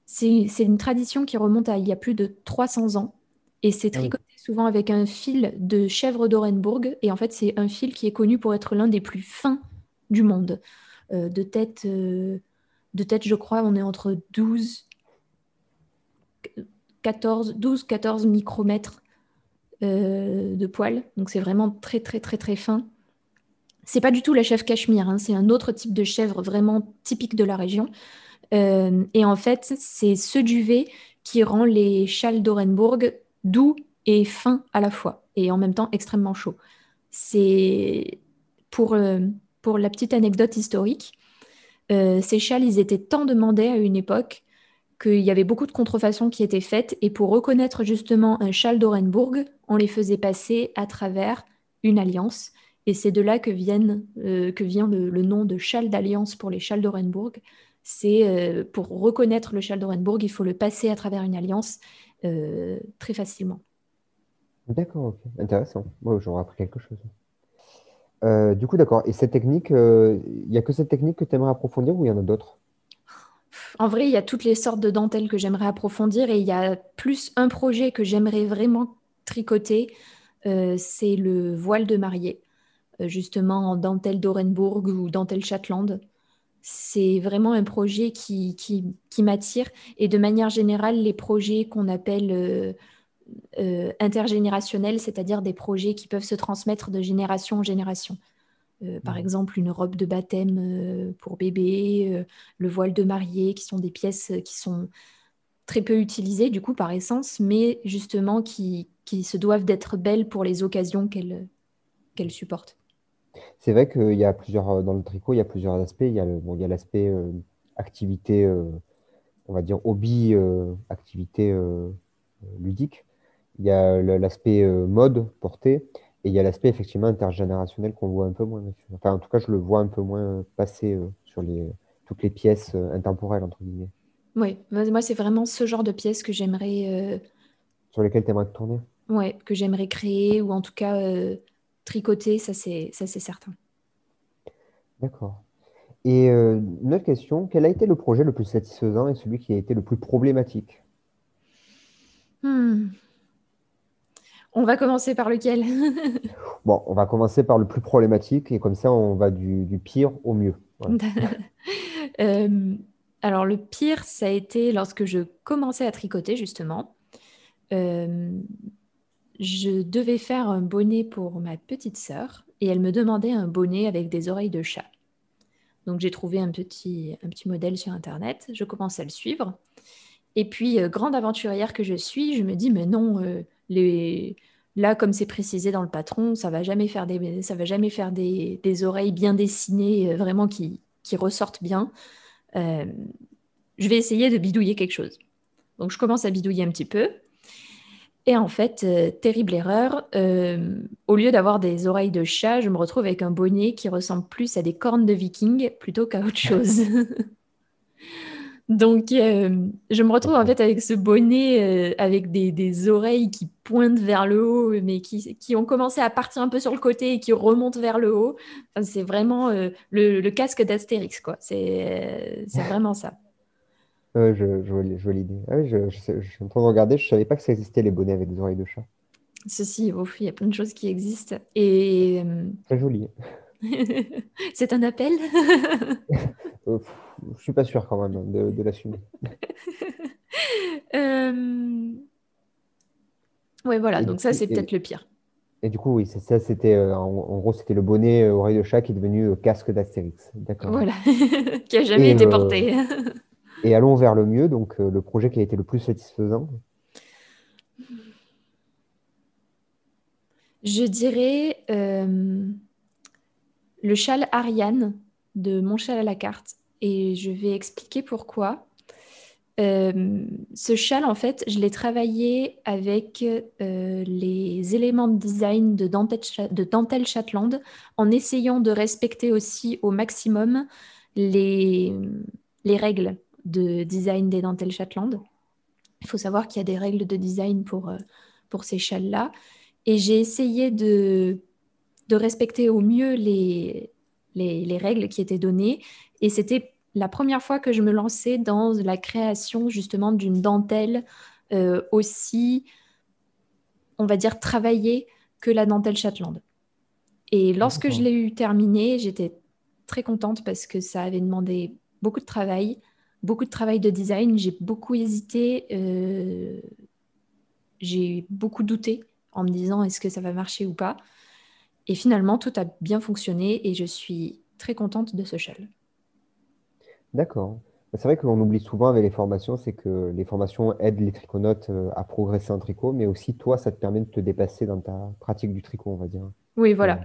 c'est une tradition qui remonte à il y a plus de 300 ans. Et c'est Ah oui. tricoté souvent avec un fil de chèvre d'Orenbourg. Et en fait, c'est un fil qui est connu pour être l'un des plus fins du monde. Euh, de tête, euh, de tête, je crois, on est entre 12, 14, 12, 14 micromètres euh, de poil. Donc c'est vraiment très, très, très, très fin. C'est pas du tout la chèvre cachemire, hein, c'est un autre type de chèvre vraiment typique de la région. Euh, et en fait, c'est ce duvet qui rend les châles d'Orenbourg doux et fins à la fois, et en même temps extrêmement chauds. C'est pour, euh, pour la petite anecdote historique, euh, ces châles, ils étaient tant demandés à une époque qu'il y avait beaucoup de contrefaçons qui étaient faites, et pour reconnaître justement un châle d'Orenbourg, on les faisait passer à travers une alliance. Et c'est de là que, viennent, que vient le, le nom de châle d'alliance pour les châles d'Orenbourg. C'est euh, pour reconnaître le châle d'Orenbourg, il faut le passer à travers une alliance euh, très facilement. D'accord. Intéressant. Moi, j'aurais appris quelque chose. Euh, du coup, d'accord. Et cette technique, il n'y a que cette technique que tu aimerais approfondir ou il y en a d'autres? En vrai, il y a toutes les sortes de dentelles que j'aimerais approfondir et il y a plus un projet que j'aimerais vraiment tricoter, c'est le voile de mariée, justement en dentelle d'Orenbourg ou dentelle Shetland. C'est vraiment un projet qui, qui, qui m'attire et de manière générale, les projets qu'on appelle euh, euh, intergénérationnels, c'est-à-dire des projets qui peuvent se transmettre de génération en génération. Euh, par Mhm. exemple, une robe de baptême pour bébé, le voile de mariée, qui sont des pièces qui sont très peu utilisées du coup par essence, mais justement qui, qui se doivent d'être belles pour les occasions qu'elles qu'elles supportent. C'est vrai qu'il y a plusieurs, euh, dans le tricot, il y a plusieurs aspects. Il y a le, bon, il y a l'aspect euh, activité, euh, on va dire hobby, euh, activité ludique. Il y a l'aspect mode porté et il y a l'aspect effectivement intergénérationnel qu'on voit un peu moins. Enfin, en tout cas, je le vois un peu moins passer sur les, toutes les pièces intemporelles, entre guillemets, Oui, moi c'est vraiment ce genre de pièces que j'aimerais sur lesquelles tu aimerais te tourner? ouais, que j'aimerais créer ou en tout cas tricoter, ça c'est ça c'est certain. D'accord. Et euh, une autre question, quel a été le projet le plus satisfaisant et celui qui a été le plus problématique? Hmm. On va commencer par lequel? <laughs> Bon, on va commencer par le plus problématique et comme ça, on va du, du pire au mieux. Voilà. <laughs> Euh, alors le pire, ça a été lorsque je commençais à tricoter justement. Euh, je devais faire un bonnet pour ma petite sœur et elle me demandait un bonnet avec des oreilles de chat. Donc j'ai trouvé un petit, un petit modèle sur Internet, je commence à le suivre. Et puis, euh, grande aventurière que je suis, je me dis, mais non, euh, les... là, comme c'est précisé dans le patron, ça va jamais faire des, ça va jamais faire des, des oreilles bien dessinées, euh, vraiment qui, qui ressortent bien. Je vais essayer de bidouiller quelque chose. Donc, je commence à bidouiller un petit peu. Et en fait, euh, terrible erreur, euh, au lieu d'avoir des oreilles de chat, je me retrouve avec un bonnet qui ressemble plus à des cornes de viking plutôt qu'à autre <laughs> chose. Donc, euh, je me retrouve en fait avec ce bonnet avec des, des oreilles qui pointent vers le haut, mais qui, qui ont commencé à partir un peu sur le côté et qui remontent vers le haut. Enfin, c'est vraiment le, le casque d'Astérix, quoi. C'est vraiment ça. Ouais, je, je vois, je vois l'idée. Ah oui, je, je sais- je suis en train de regarder, je savais pas que ça existait les bonnets avec des oreilles de chat. Ceci, il y a plein de choses qui existent. Et euh, Très joli. <laughs> c'est un appel? <laughs> Euh, je suis pas sûr quand même de, de l'assumer. <laughs> Euh, Ouais, voilà, Et donc ça, c'est peut-être le pire. Et du coup, oui, c'est ça, c'était euh, en, en gros, c'était le bonnet oreille de chat qui est devenu casque d'Astérix. D'accord. Voilà, qui a jamais Et, été porté. Et allons vers le mieux, donc euh, le projet qui a été le plus satisfaisant. Je dirais euh, le châle Ariane de Mon châle à la carte. Et je vais expliquer pourquoi. Euh, ce châle, en fait, je l'ai travaillé avec les éléments de design de dentelle, Cha- de dentelle Shetland en essayant de respecter aussi au maximum les, les règles de design des dentelles Shetland. Il faut savoir qu'il y a des règles de design pour, euh, pour ces châles-là. Et j'ai essayé de, de respecter au mieux les, les, les règles qui étaient données. Et c'était la première fois que je me lançais dans la création justement d'une dentelle euh, aussi on va dire, travaillé que la dentelle Shetland. Et lorsque je l'ai eu terminé, j'étais très contente parce que ça avait demandé beaucoup de travail, beaucoup de travail de design. J'ai beaucoup hésité, euh, j'ai beaucoup douté en me disant est-ce que ça va marcher ou pas? Et finalement, tout a bien fonctionné et je suis très contente de ce shell. D'accord. C'est vrai qu'on oublie souvent avec les formations, c'est que les formations aident les triconautes euh, à progresser en tricot, mais aussi toi, ça te permet de te dépasser dans ta pratique du tricot, on va dire. Oui, voilà.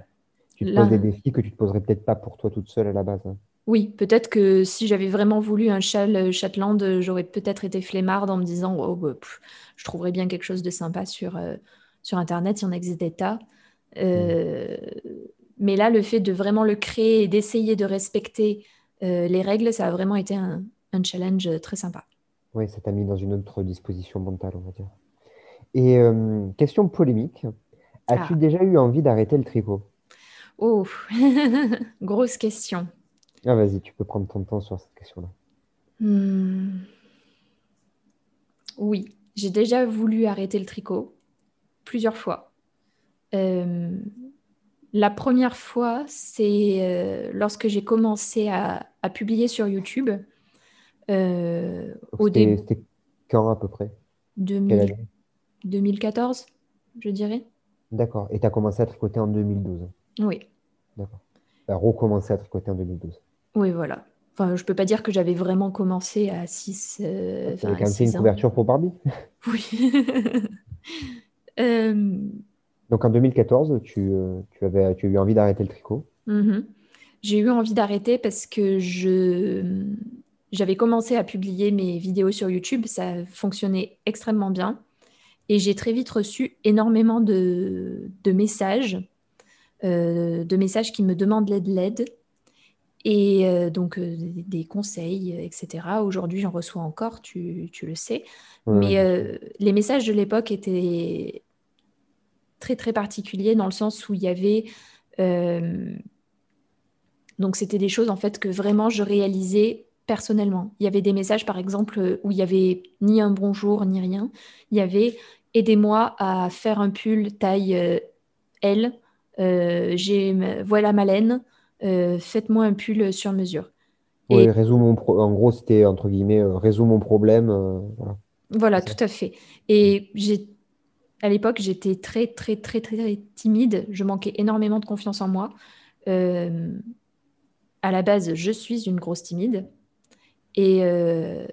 tu te poses des défis que tu ne te poserais peut-être pas pour toi toute seule à la base. Hein. Oui, peut-être que si j'avais vraiment voulu un châle euh, Shetland, euh, j'aurais peut-être été flemmarde en me disant oh, bah, je trouverais bien quelque chose de sympa sur, sur Internet, il y en existe des tas. Mais là, le fait de vraiment le créer et d'essayer de respecter les règles, ça a vraiment été un, un challenge très sympa. Oui, ça t'a mis dans une autre disposition mentale, on va dire. Et euh, question polémique, as-tu ah. déjà eu envie d'arrêter le tricot? Oh, <laughs> grosse question. Ah, vas-y, tu peux prendre ton temps sur cette question-là. Hmm. Oui, j'ai déjà voulu arrêter le tricot plusieurs fois. Euh, la première fois, c'est euh, lorsque j'ai commencé à, publier sur YouTube. Euh, C'était quand à peu près? 2014, je dirais. D'accord. Et tu as commencé à tricoter en 2012 Oui. D'accord. Tu as recommencé à tricoter en 2012. Oui, voilà. Enfin, je peux pas dire que j'avais vraiment commencé à 6 euh, Tu avais quand même fait une couverture pour Barbie <laughs> Oui. <laughs> euh... Donc en 2014, tu, euh, tu, avais, tu as eu envie d'arrêter le tricot mhm. J'ai eu envie d'arrêter parce que je j'avais commencé à publier mes vidéos sur YouTube, ça fonctionnait extrêmement bien. Et j'ai très vite reçu énormément de, messages, euh, de messages qui me demandent de l'aide. Et euh, donc euh, des, conseils, etc. Aujourd'hui, j'en reçois encore, tu, le sais. Mais les messages de l'époque étaient très, très particuliers dans le sens où il y avait... donc c'était des choses en fait que vraiment je réalisais personnellement. Il y avait des messages, par exemple, où il n'y avait ni un bonjour, ni rien. Il y avait aidez-moi à faire un pull taille euh, L. Euh, voilà ma laine. Euh, faites-moi un pull sur mesure. Oui, mon en gros, c'était entre guillemets résous mon problème. voilà, voilà tout à fait. Et j'ai à l'époque, j'étais très, très, très, très, timide. Je manquais énormément de confiance en moi. à la base, je suis une grosse timide. Et, euh,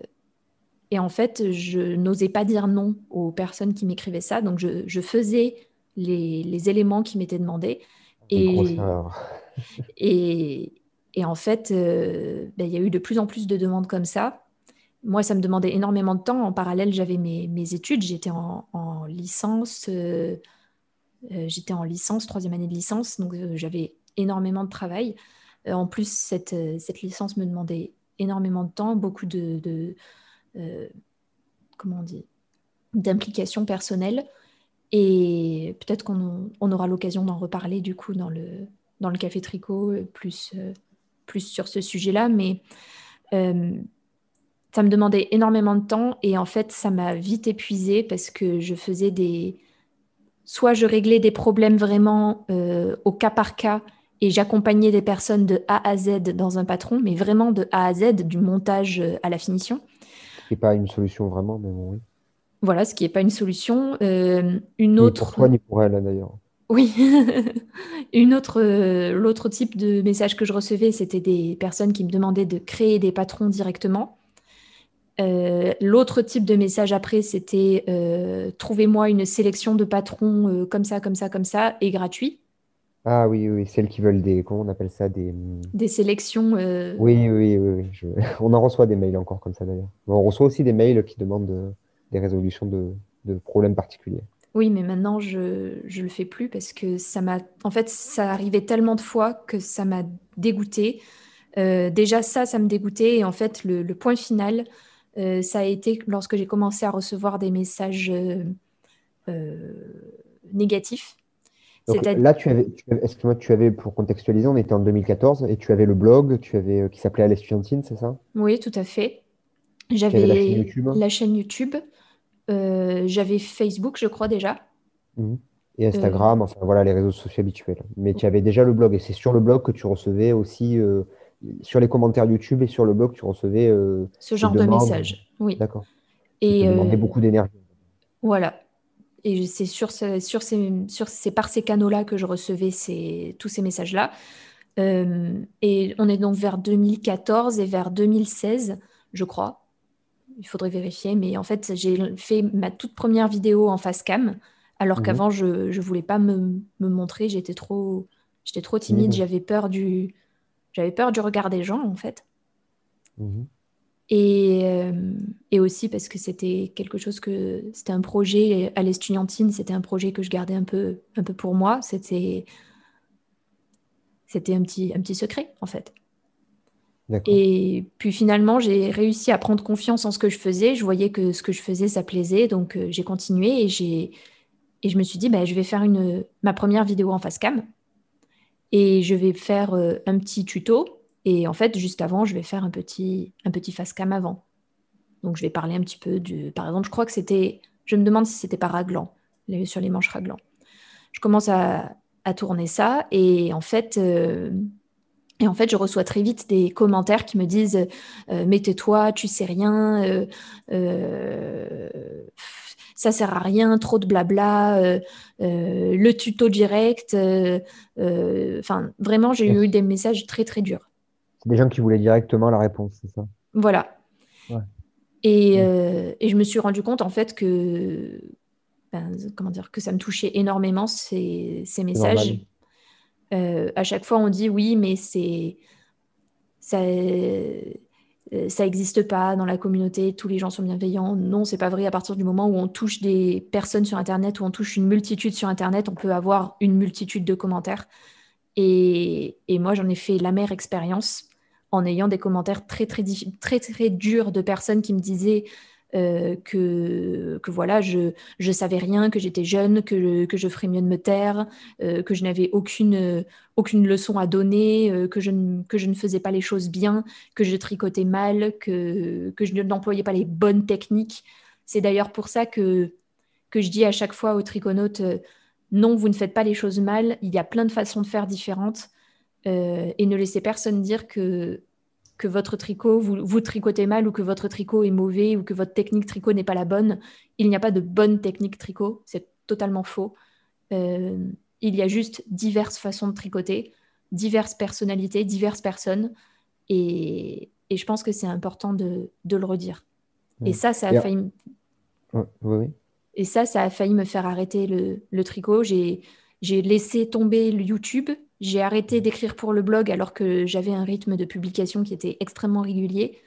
et en fait, je n'osais pas dire non aux personnes qui m'écrivaient ça. Donc, je, je faisais les, les, éléments qui m'étaient demandés. Et, et, en fait, euh, ben, il y a eu de plus en plus de demandes comme ça. Moi, ça me demandait énormément de temps. En parallèle, j'avais mes, études. J'étais en, en, licence. Euh, j'étais en licence, troisième année de licence. Donc, j'avais énormément de travail. en plus, cette, licence me demandait énormément de temps, beaucoup de, euh, comment on d'implication personnelle. Et peut-être qu'on aura l'occasion d'en reparler du coup dans le, dans le café tricot, euh, plus, euh, plus sur ce sujet-là. Mais ça me demandait énormément de temps et en fait, ça m'a vite épuisée parce que je faisais des... Soit je réglais des problèmes vraiment au cas par cas et j'accompagnais des personnes de A à Z dans un patron, mais vraiment de A à Z, du montage euh, à la finition. Ce qui n'est pas une solution vraiment, mais bon, oui. Voilà, ce qui n'est pas une solution. Euh, une autre. pour toi ni pour elle, d'ailleurs. Oui. <laughs> une autre, euh, l'autre type de message que je recevais, c'était des personnes qui me demandaient de créer des patrons directement. l'autre type de message après, c'était trouvez-moi une sélection de patrons comme ça, comme ça, comme ça, et gratuit. Ah oui, oui, celles qui veulent des, comment on appelle ça, des... Des sélections. Euh, oui, oui, oui, <laughs> on en reçoit des mails encore comme ça d'ailleurs. On reçoit aussi des mails qui demandent des résolutions de, problèmes particuliers. Oui, mais maintenant je ne le fais plus parce que ça m'a, en fait, ça arrivait tellement de fois que ça m'a dégoûté. Euh, déjà ça, ça me dégoûtait et en fait le, point final, euh, ça a été lorsque j'ai commencé à recevoir des messages négatifs là, tu avais, excuse-moi, tu avais, pour contextualiser, on était en 2014 et tu avais le blog tu avais, euh, qui s'appelait À c'est ça? Oui, tout à fait. J'avais la chaîne YouTube. J'avais Facebook, je crois déjà. Mhm. Et Instagram, enfin voilà, les réseaux sociaux habituels. Mais tu avais déjà le blog, et c'est sur le blog que tu recevais aussi, euh, sur les commentaires YouTube et sur le blog, tu recevais euh, ce genre de messages. Oui. D'accord. Et demandait beaucoup d'énergie. Voilà. Et c'est sur, sur ces, sur ces, par ces canaux-là que je recevais ces, tous ces messages-là. et on est donc vers 2014 et vers 2016, je crois. Il faudrait vérifier, mais en fait, j'ai fait ma toute première vidéo en face cam alors mhm. qu'avant, je ne voulais pas me, montrer, j'étais trop, j'étais trop timide, j'avais peur du j'avais peur du regard des gens, en fait. Mhm. Et, euh, et, aussi parce que c'était quelque chose que c'était un projet à l'estudiantine, c'était un projet que je gardais un peu, un peu pour moi. C'était c'était un petit, un petit secret, en fait. Et puis finalement, j'ai réussi à prendre confiance en ce que je faisais. Je voyais que ce que je faisais, ça plaisait. Donc euh, j'ai continué et j'ai et je me suis dit, bah, je vais faire une, ma première vidéo en face cam et je vais faire euh, un petit tuto. Et en fait, juste avant, je vais faire un petit, un petit face cam avant. Donc, je vais parler un petit peu du. Par exemple, je crois que c'était. Je me demande si c'était pas raglant, sur les manches raglant. Je commence à, à tourner ça et en fait. Euh, et en fait, je reçois très vite des commentaires qui me disent euh, Mais tais-toi, tu sais rien, ça sert à rien, trop de blabla, euh, euh, le tuto direct. Euh, enfin, vraiment, j'ai eu des messages très très durs. C'est des gens qui voulaient directement la réponse, c'est ça? Voilà. Et, et, je me suis rendu compte en fait que, ben, comment dire, que ça me touchait énormément ces, ces messages. À chaque fois, on dit oui, mais c'est ça euh, n'existe pas dans la communauté, tous les gens sont bienveillants. Non, c'est pas vrai. À partir du moment où on touche des personnes sur Internet, où on touche une multitude sur Internet, on peut avoir une multitude de commentaires. Et, moi, j'en ai fait la l'amère expérience en ayant des commentaires très, très, très, très durs de personnes qui me disaient euh, que, que voilà, je ne savais rien, que j'étais jeune, que, que je ferais mieux de me taire, euh, que je n'avais aucune, aucune leçon à donner, euh, que, je ne, que je ne faisais pas les choses bien, que je tricotais mal, que, que je n'employais pas les bonnes techniques. C'est d'ailleurs pour ça que, que je dis à chaque fois aux triconautes, non, vous ne faites pas les choses mal, il y a plein de façons de faire différentes. et ne laissez personne dire que que votre tricot, vous, vous tricotez mal ou que votre tricot est mauvais ou que votre technique tricot n'est pas la bonne. Il n'y a pas de bonne technique tricot, c'est totalement faux. Euh, il y a juste diverses façons de tricoter, diverses personnalités, diverses personnes. Et, je pense que c'est important de, le redire. Et ça, ça a failli... Et ça, ça a failli me faire arrêter le, le tricot. J'ai laissé tomber le YouTube j'ai arrêté d'écrire pour le blog alors que j'avais un rythme de publication qui était extrêmement régulier.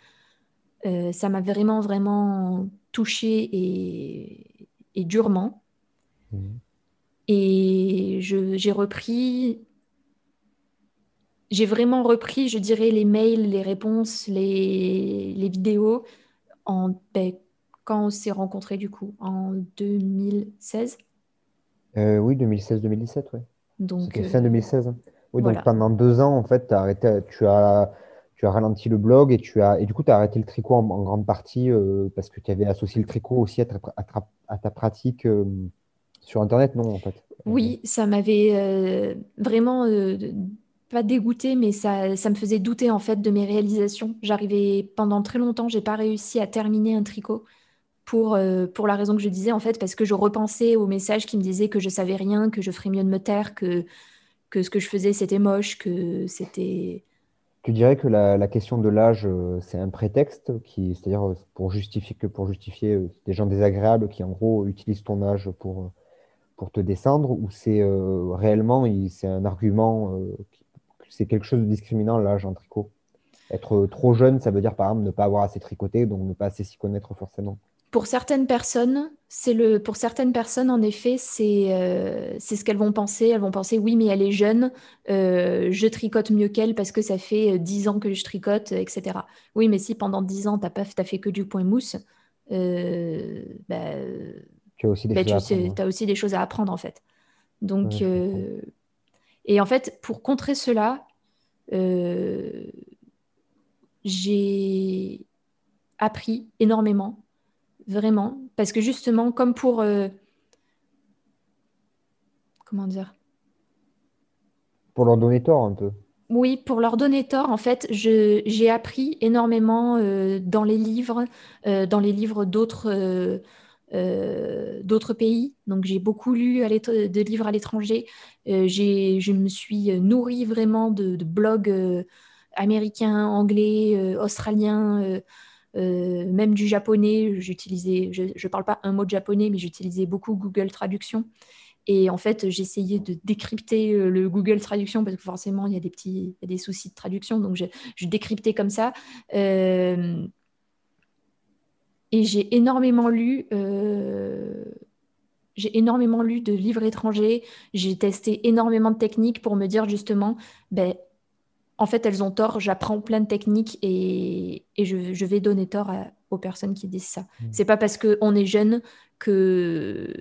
Euh, ça m'a vraiment, vraiment touchée et, durement. Mhm. Et j'ai repris, j'ai vraiment repris, je dirais, les mails, les réponses, les, vidéos en, ben, quand on s'est rencontrés du coup, en 2016. Euh, oui, 2016-2017, oui. Donc, fin 2016. Hein. Oui, donc pendant deux ans, en fait, as arrêté, tu, as, tu as ralenti le blog et, tu as, et du coup, tu as arrêté le tricot en, grande partie euh, parce que tu avais associé le tricot aussi à ta, à ta pratique euh, sur Internet, non, en fait? Oui, ça m'avait euh, vraiment pas dégoûté, mais ça, ça, me faisait douter, en fait, de mes réalisations. J'arrivais pendant très longtemps, j'ai pas réussi à terminer un tricot pour, euh, pour la raison que je disais, en fait, parce que je repensais aux messages qui me disaient que je savais rien, que je ferais mieux de me taire, que, que ce que je faisais, c'était moche, que c'était... Tu dirais que la, question de l'âge, euh, c'est un prétexte, qui, c'est-à-dire euh, pour justifier que pour justifier des gens désagréables qui, en gros, utilisent ton âge pour, pour te descendre, ou c'est réellement, c'est un argument, c'est quelque chose de discriminant, l'âge en tricot? Être trop jeune, ça veut dire, par exemple, ne pas avoir assez tricoté, donc ne pas assez s'y connaître forcément. Pour certaines personnes, c'est le, pour certaines personnes, en effet, c'est euh, c'est ce qu'elles vont penser. Elles vont penser, oui, mais elle est jeune, euh, je tricote mieux qu'elle parce que ça fait euh, dix ans que je tricote, etc. Oui, mais si pendant dix ans, tu n'as as fait que du point mousse, bah, tu as aussi des, bah, choses, à aussi des choses à apprendre, en fait. Donc, et en fait, pour contrer cela, j'ai appris énormément Vraiment. Parce que justement, comme pour, euh, comment dire? Pour leur donner tort un peu. Oui, pour leur donner tort, en fait, j'ai appris énormément euh, dans les livres, euh, dans les livres d'autres d'autres pays. Donc, j'ai beaucoup lu de livres à l'étranger. je me suis nourrie vraiment de, de blogs américains, anglais, australiens euh, même du japonais, je ne parle pas un mot de japonais, mais j'utilisais beaucoup Google Traduction. Et en fait, j'essayais de décrypter euh, le Google Traduction parce que forcément, il y a des petits, des soucis de traduction. Donc, je, je décryptais comme ça. Euh, et j'ai énormément lu. j'ai énormément lu de livres étrangers. J'ai testé énormément de techniques pour me dire justement, ben, en fait, elles ont tort. J'apprends plein de techniques et, je, vais donner tort aux personnes qui disent ça. Ce mmh. C'est pas parce qu'on est jeune que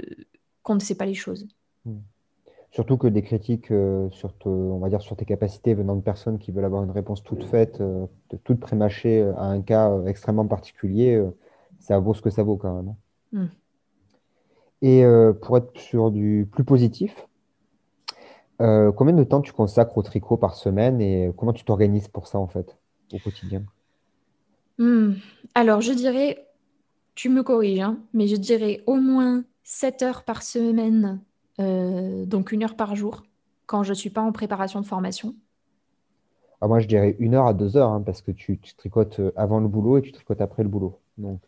qu'on ne sait pas les choses. Mmh. Surtout que des critiques euh, sur, on va dire, sur tes capacités venant de personnes qui veulent avoir une réponse toute faite, euh, toute prémâchée à un cas euh, extrêmement particulier, ça vaut ce que ça vaut quand même. Hein. Mmh. Et pour être sur du plus positif, euh, combien de temps tu consacres au tricot par semaine et comment tu t'organises pour ça en fait au quotidien? Hmm. Alors je dirais, tu me corriges, hein, mais je dirais au moins 7 heures par semaine, euh, donc une heure par jour, quand je ne suis pas en préparation de formation. Ah, moi je dirais une heure à deux heures hein, parce que tu, tricotes euh, avant le boulot et tu tricotes après le boulot. Donc,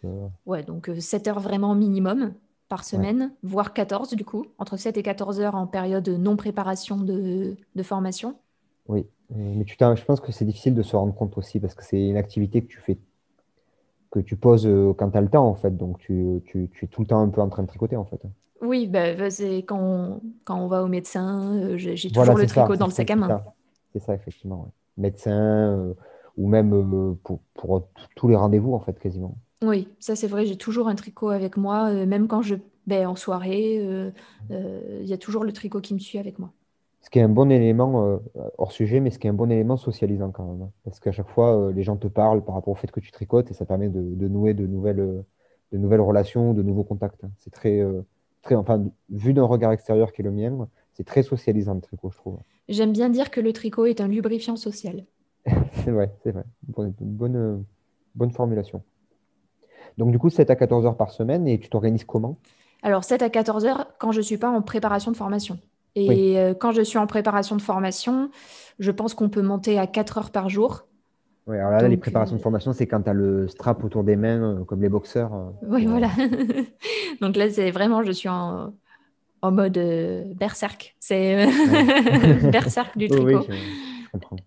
Ouais, donc 7 heures vraiment minimum par semaine, voire 14 du coup, entre 7 et 14 heures en période non préparation de, formation. Oui, mais tu je pense que c'est difficile de se rendre compte aussi parce que c'est une activité que tu fais, que tu poses euh, quand tu as le temps en fait, donc tu, tu, es tout le temps un peu en train de tricoter en fait. Oui, bah, bah c'est quand on, quand on va au médecin, euh, j'ai toujours le tricot dans le sac à main. C'est ça, effectivement. Médecin euh, ou même pour, pour tous les rendez-vous en fait quasiment. Oui, ça c'est vrai, j'ai toujours un tricot avec moi, euh, même quand je vais en soirée, euh, euh, il y a toujours le tricot qui me suit avec moi. Ce qui est un bon élément, hors sujet, mais ce qui est un bon élément socialisant quand même. Hein. Parce qu'à chaque fois, les gens te parlent par rapport au fait que tu tricotes et ça permet de, nouer de nouvelles, de nouvelles relations, de nouveaux contacts. Hein. C'est très, très, enfin, vu d'un regard extérieur qui est le mien, c'est très socialisant le tricot, je trouve. J'aime bien dire que le tricot est un lubrifiant social. <laughs> c'est vrai, c'est vrai. bonne, bonne formulation. Donc, du coup, 7 à 14 heures par semaine et tu t'organises comment? Alors, 7 à 14 heures quand je ne suis pas en préparation de formation. Et euh, quand je suis en préparation de formation, je pense qu'on peut monter à 4 heures par jour. Oui, alors là, les préparations de euh, formation, c'est quand tu as le strap autour des mains, euh, comme les boxeurs. oui, voilà. <laughs> Donc là, c'est vraiment, je suis en, mode berserk. C'est <laughs> berserk du tricot. Oui, je, comprends.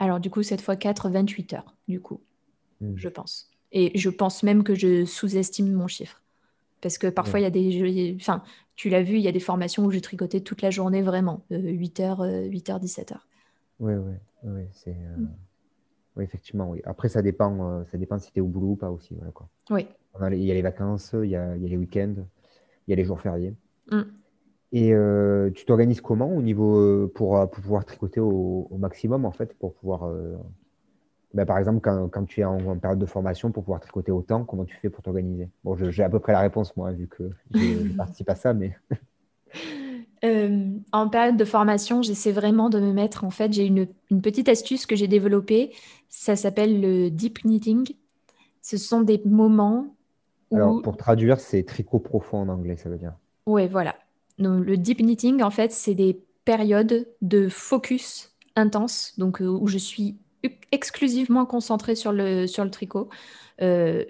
alors, du coup, cette fois 4, 28 heures, du coup. Mm. je pense. Et je pense même que je sous-estime mon chiffre. Parce que parfois, il y a des. Enfin, tu l'as vu, il y a des formations où j'ai tricoté toute la journée vraiment, 8h, 8h, 17h. Oui, oui, oui. C'est, euh, mm. Oui, effectivement, oui. Après, ça dépend, euh, ça dépend si tu es au boulot ou pas aussi. Voilà, quoi. Oui. il y a les vacances, il y a, il y a les week-ends, il y a les jours fériés. Mm. Et euh, tu t'organises comment au niveau pour, pour pouvoir tricoter au, au, maximum en fait, pour pouvoir bah, par exemple, quand, tu es en, période de formation pour pouvoir tricoter autant, comment tu fais pour t'organiser? Bon, j'ai à peu près la réponse, moi, vu que je participe à ça, mais. <laughs> Euh, en période de formation, j'essaie vraiment de me mettre. En fait, j'ai une, petite astuce que j'ai développée. Ça s'appelle le deep knitting. Ce sont des moments où. Alors, pour traduire, c'est tricot profond en anglais, ça veut dire. Oui, voilà. Donc, le deep knitting, en fait, c'est des périodes de focus intense, donc euh, où je suis exclusivement concentrée sur le, sur le tricot. Euh,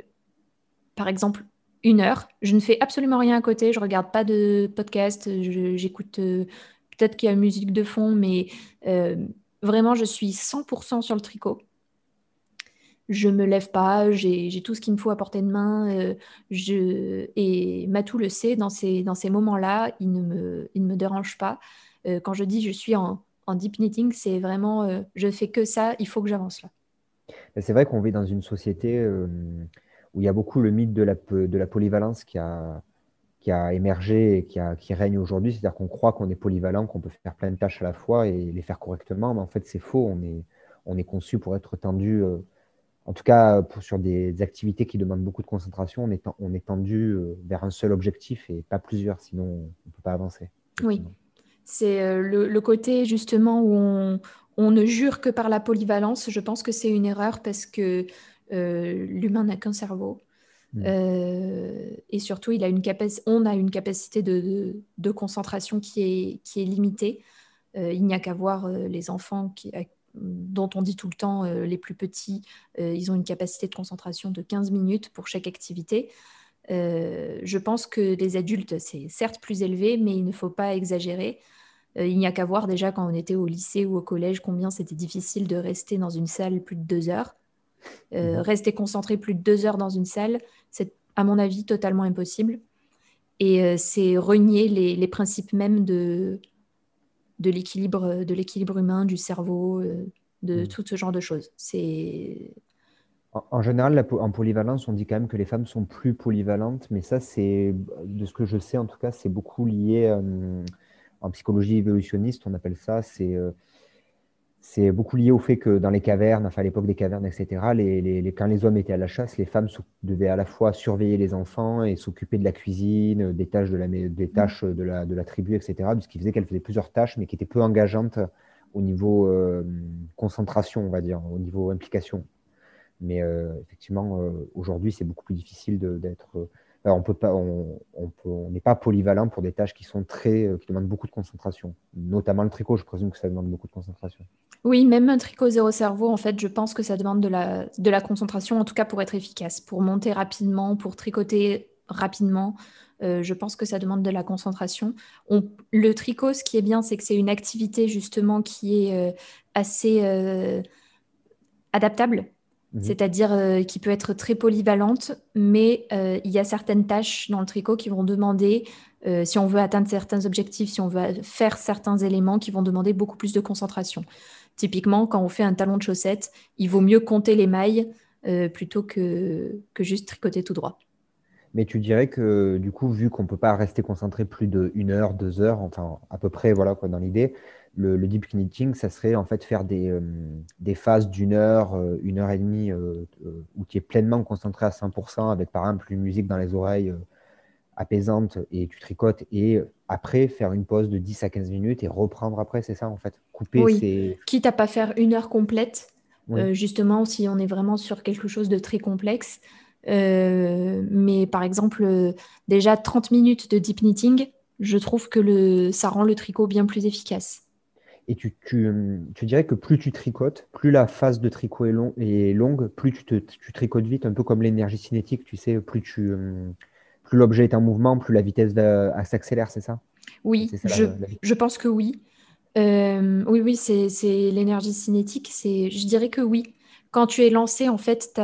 par exemple, une heure, je ne fais absolument rien à côté, je regarde pas de podcast, j'écoute euh, peut-être qu'il y a musique de fond, mais euh, vraiment, je suis 100% sur le tricot. Je me lève pas, j'ai tout ce qu'il me faut à portée de main. je, et Matou le sait, dans ces, dans ces moments-là, il, ne me, il ne me dérange pas. quand je dis je suis en, en deep knitting, c'est vraiment je euh, je fais que ça, il faut que j'avance là. C'est vrai qu'on vit dans une société euh, où il y a beaucoup le mythe de la, de la polyvalence qui a, qui a émergé et qui, a, qui règne aujourd'hui. C'est-à-dire qu'on croit qu'on est polyvalent, qu'on peut faire plein de tâches à la fois et les faire correctement, mais en fait c'est faux. On est, on est conçu pour être tendu euh, en tout cas, pour, sur des activités qui demandent beaucoup de concentration, on est, on est tendu euh, vers un seul objectif et pas plusieurs, sinon on ne peut pas avancer. Oui, c'est euh, le, côté justement où on, ne jure que par la polyvalence. Je pense que c'est une erreur parce que euh, l'humain n'a qu'un cerveau. Mm. et surtout, il a une on a une capacité de, de, concentration qui est, qui est limitée. il n'y a qu'à voir les enfants qui, dont on dit tout le temps euh, les plus petits, euh, ils ont une capacité de concentration de 15 minutes pour chaque activité. Euh, je pense que les adultes, c'est certes plus élevé, mais il ne faut pas exagérer. il n'y a qu'à voir déjà quand on était au lycée ou au collège combien c'était difficile de rester dans une salle plus de deux heures. Mhm. Rester concentré plus de deux heures dans une salle, c'est à mon avis totalement impossible. Et c'est renier les, principes même de, de l'équilibre de l'équilibre humain, du cerveau, euh, de mm. tout ce genre de choses. C'est en, général, en polyvalence, on dit quand même que les femmes sont plus polyvalentes, mais ça, c'est de ce que je sais en tout cas, c'est beaucoup lié euh, en psychologie évolutionniste, on appelle ça, c'est euh, c'est beaucoup lié au fait que dans les cavernes, enfin à l'époque des cavernes, etc., les, quand les hommes étaient à la chasse, les femmes devaient à la fois surveiller les enfants et s'occuper de la cuisine, des tâches de la, des tâches de la, de la tribu, etc., ce qui faisait qu'elles faisaient plusieurs tâches, mais qui étaient peu engageantes au niveau euh, concentration, on va dire, au niveau implication. Mais euh, effectivement, euh, aujourd'hui, c'est beaucoup plus difficile d'être on peut pas, on n'est pas polyvalent pour des tâches qui sont très, qui demandent beaucoup de concentration. Notamment le tricot, je présume que ça demande beaucoup de concentration. Oui, même un tricot zéro cerveau, en fait, je pense que ça demande de la, de la concentration, en tout cas pour être efficace, pour monter rapidement, pour tricoter rapidement. Euh, je pense que ça demande de la concentration. le tricot, ce qui est bien, c'est que c'est une activité justement qui est euh, assez euh, adaptable, mhm. c'est-à-dire qui peut être très polyvalente, mais il y a certaines tâches dans le tricot qui vont demander, si on veut atteindre certains objectifs, si on veut faire certains éléments, qui vont demander beaucoup plus de concentration. Typiquement, quand on fait un talon de chaussette, il vaut mieux compter les mailles euh, plutôt que, que juste tricoter tout droit. Mais tu dirais que du coup, vu qu'on ne peut pas rester concentré plus d'une heure, deux heures, enfin à peu près voilà quoi dans l'idée, le, deep knitting, ça serait en fait faire des, euh, des phases d'une heure, euh, une heure et demie, où tu es pleinement concentré à 100% avec par exemple une musique dans les oreilles apaisante et tu tricotes et après faire une pause de 10 à 15 minutes et reprendre après, c'est ça en fait? Couper oui. Quitte à pas faire une heure complète, euh, justement si on est vraiment sur quelque chose de très complexe. Euh, mais par exemple, euh, déjà 30 minutes de deep knitting, je trouve que le, ça rend le tricot bien plus efficace. Et tu, tu, tu, dirais que plus tu tricotes, plus la phase de tricot est, long, est longue, plus tu, te, tu tricotes vite, un peu comme l'énergie cinétique, tu sais, plus tu plus l'objet est en mouvement, plus la vitesse s'accélère, c'est ça? Oui, je, pense que oui. Euh, oui, oui, c'est l'énergie cinétique. Je dirais que oui. Quand tu es lancé, en fait,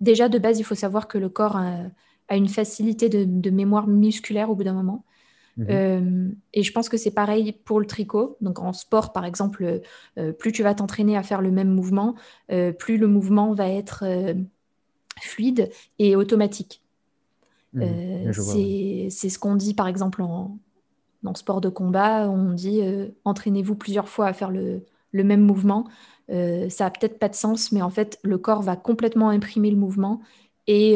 déjà de base, il faut savoir que le corps a, une facilité de, mémoire musculaire au bout d'un moment. Mhm. Euh, et je pense que c'est pareil pour le tricot. Donc en sport, par exemple, euh, plus tu vas t'entraîner à faire le même mouvement, plus le mouvement va être fluide et automatique. Mmh. Euh, c'est ce qu'on dit par exemple en, le sport de combat. On dit euh, entraînez-vous plusieurs fois à faire le, même mouvement. Euh, ça a peut-être pas de sens, mais en fait, le corps va complètement imprimer le mouvement. Et,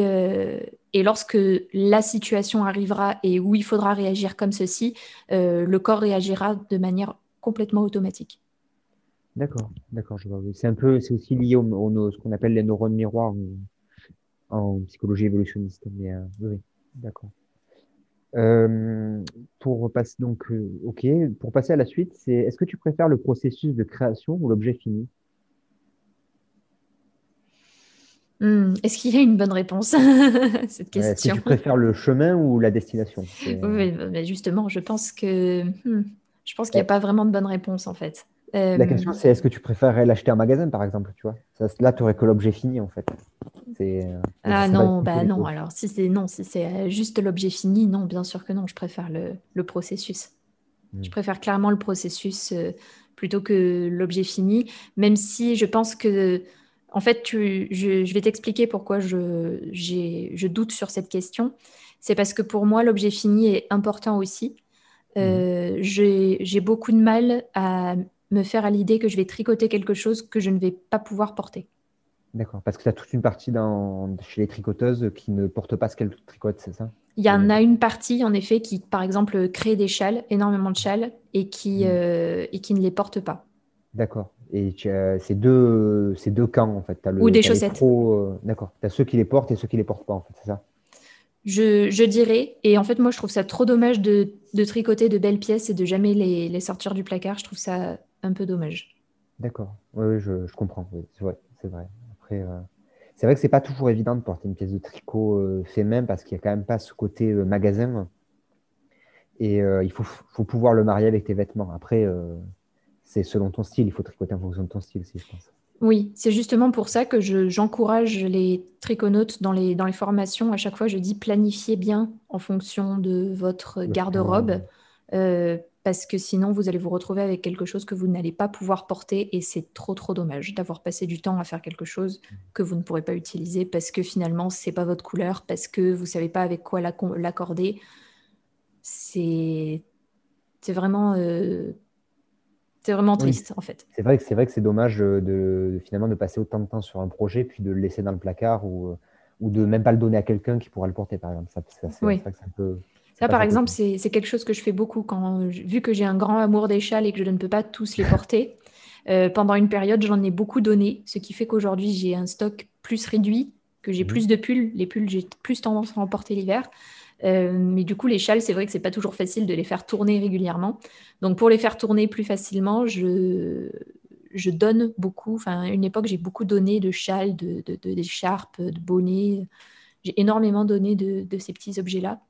et lorsque la situation arrivera et où il faudra réagir comme ceci, le corps réagira de manière complètement automatique. D'accord, d'accord, je vois. C'est un peu, c'est aussi lié au, ce qu'on appelle les neurones miroirs en psychologie évolutionniste. Mais euh, oui, d'accord. Euh, pour passer donc, euh, ok, pour passer à la suite, c'est est-ce que tu préfères le processus de création ou l'objet fini? Hmm, Est-ce qu'il y a une bonne réponse à <laughs> cette question Est-ce que tu préfères le chemin ou la destination Oui, mais justement, je pense que hmm, je pense qu'il n'y a pas vraiment de bonne réponse en fait. La question, c'est est-ce que tu préférerais l'acheter en magasin, par exemple, tu vois? Là, tu n'aurais que l'objet fini, en fait. Euh, ah non, bah non. Alors si c'est non, si c'est euh, juste l'objet fini, non, bien sûr que non. Je préfère le, processus. Hmm. Je préfère clairement le processus euh, plutôt que l'objet fini, même si je pense que, en fait, tu, je, vais t'expliquer pourquoi je, je doute sur cette question. C'est parce que pour moi, l'objet fini est important aussi. Hmm. J'ai beaucoup de mal à me faire à l'idée que je vais tricoter quelque chose que je ne vais pas pouvoir porter. D'accord, parce que tu as toute une partie dans, chez les tricoteuses qui ne portent pas ce qu'elles tricotent, c'est ça? Il y en a une partie, en effet, qui, par exemple, crée des châles, énormément de châles, et qui, Mm. euh, et qui ne les porte pas. D'accord. Et c'est deux, c'est deux camps, en fait. Le, Ou des chaussettes. euh, d'accord. Tu as ceux qui les portent et ceux qui les portent pas, en fait, c'est ça Je, je dirais, et en fait, moi, je trouve ça trop dommage de, de tricoter de belles pièces et de jamais les, les sortir du placard. Je trouve ça un peu dommage. D'accord. Oui, oui, je, je comprends. Oui, c'est vrai, c'est vrai. Après, euh, c'est vrai que c'est pas toujours évident de porter une pièce de tricot euh, fait main parce qu'il n'y a quand même pas ce côté euh, magasin. Et il faut, faut pouvoir le marier avec tes vêtements. Après, c'est selon ton style. Il faut tricoter en fonction de ton style aussi, je pense. Oui, c'est justement pour ça que je- j'encourage les triconautes dans les, dans les formations. À chaque fois, je dis planifiez bien en fonction de votre garde-robe, euh, parce que sinon, vous allez vous retrouver avec quelque chose que vous n'allez pas pouvoir porter et c'est trop, trop dommage d'avoir passé du temps à faire quelque chose que vous ne pourrez pas utiliser parce que finalement, c'est pas votre couleur, parce que vous savez pas avec quoi l'accorder. C'est c'est vraiment, euh, c'est vraiment Oui. triste, en fait. C'est vrai que c'est vrai que c'est dommage de, de- finalement de passer autant de temps sur un projet puis de le laisser dans le placard ou, euh, ou de même pas le donner à quelqu'un qui pourra le porter, par exemple. Ça, ça, c'est Oui. vrai que Ça, par exemple, c'est c'est quelque chose que je fais beaucoup quand, vu que j'ai un grand amour des châles et que je ne peux pas tous les porter. euh, pendant une période, j'en ai beaucoup donné, ce qui fait qu'aujourd'hui, j'ai un stock plus réduit, que j'ai Mhm. plus de pulls. Les pulls, j'ai plus tendance à en porter l'hiver. Euh, mais du coup, les châles, c'est vrai que c'est pas toujours facile de les faire tourner régulièrement. Donc, pour les faire tourner plus facilement, je, je donne beaucoup. Enfin, à une époque, j'ai beaucoup donné de châles, de, de- de- d'écharpes, de bonnets. J'ai énormément donné de, de ces petits objets-là.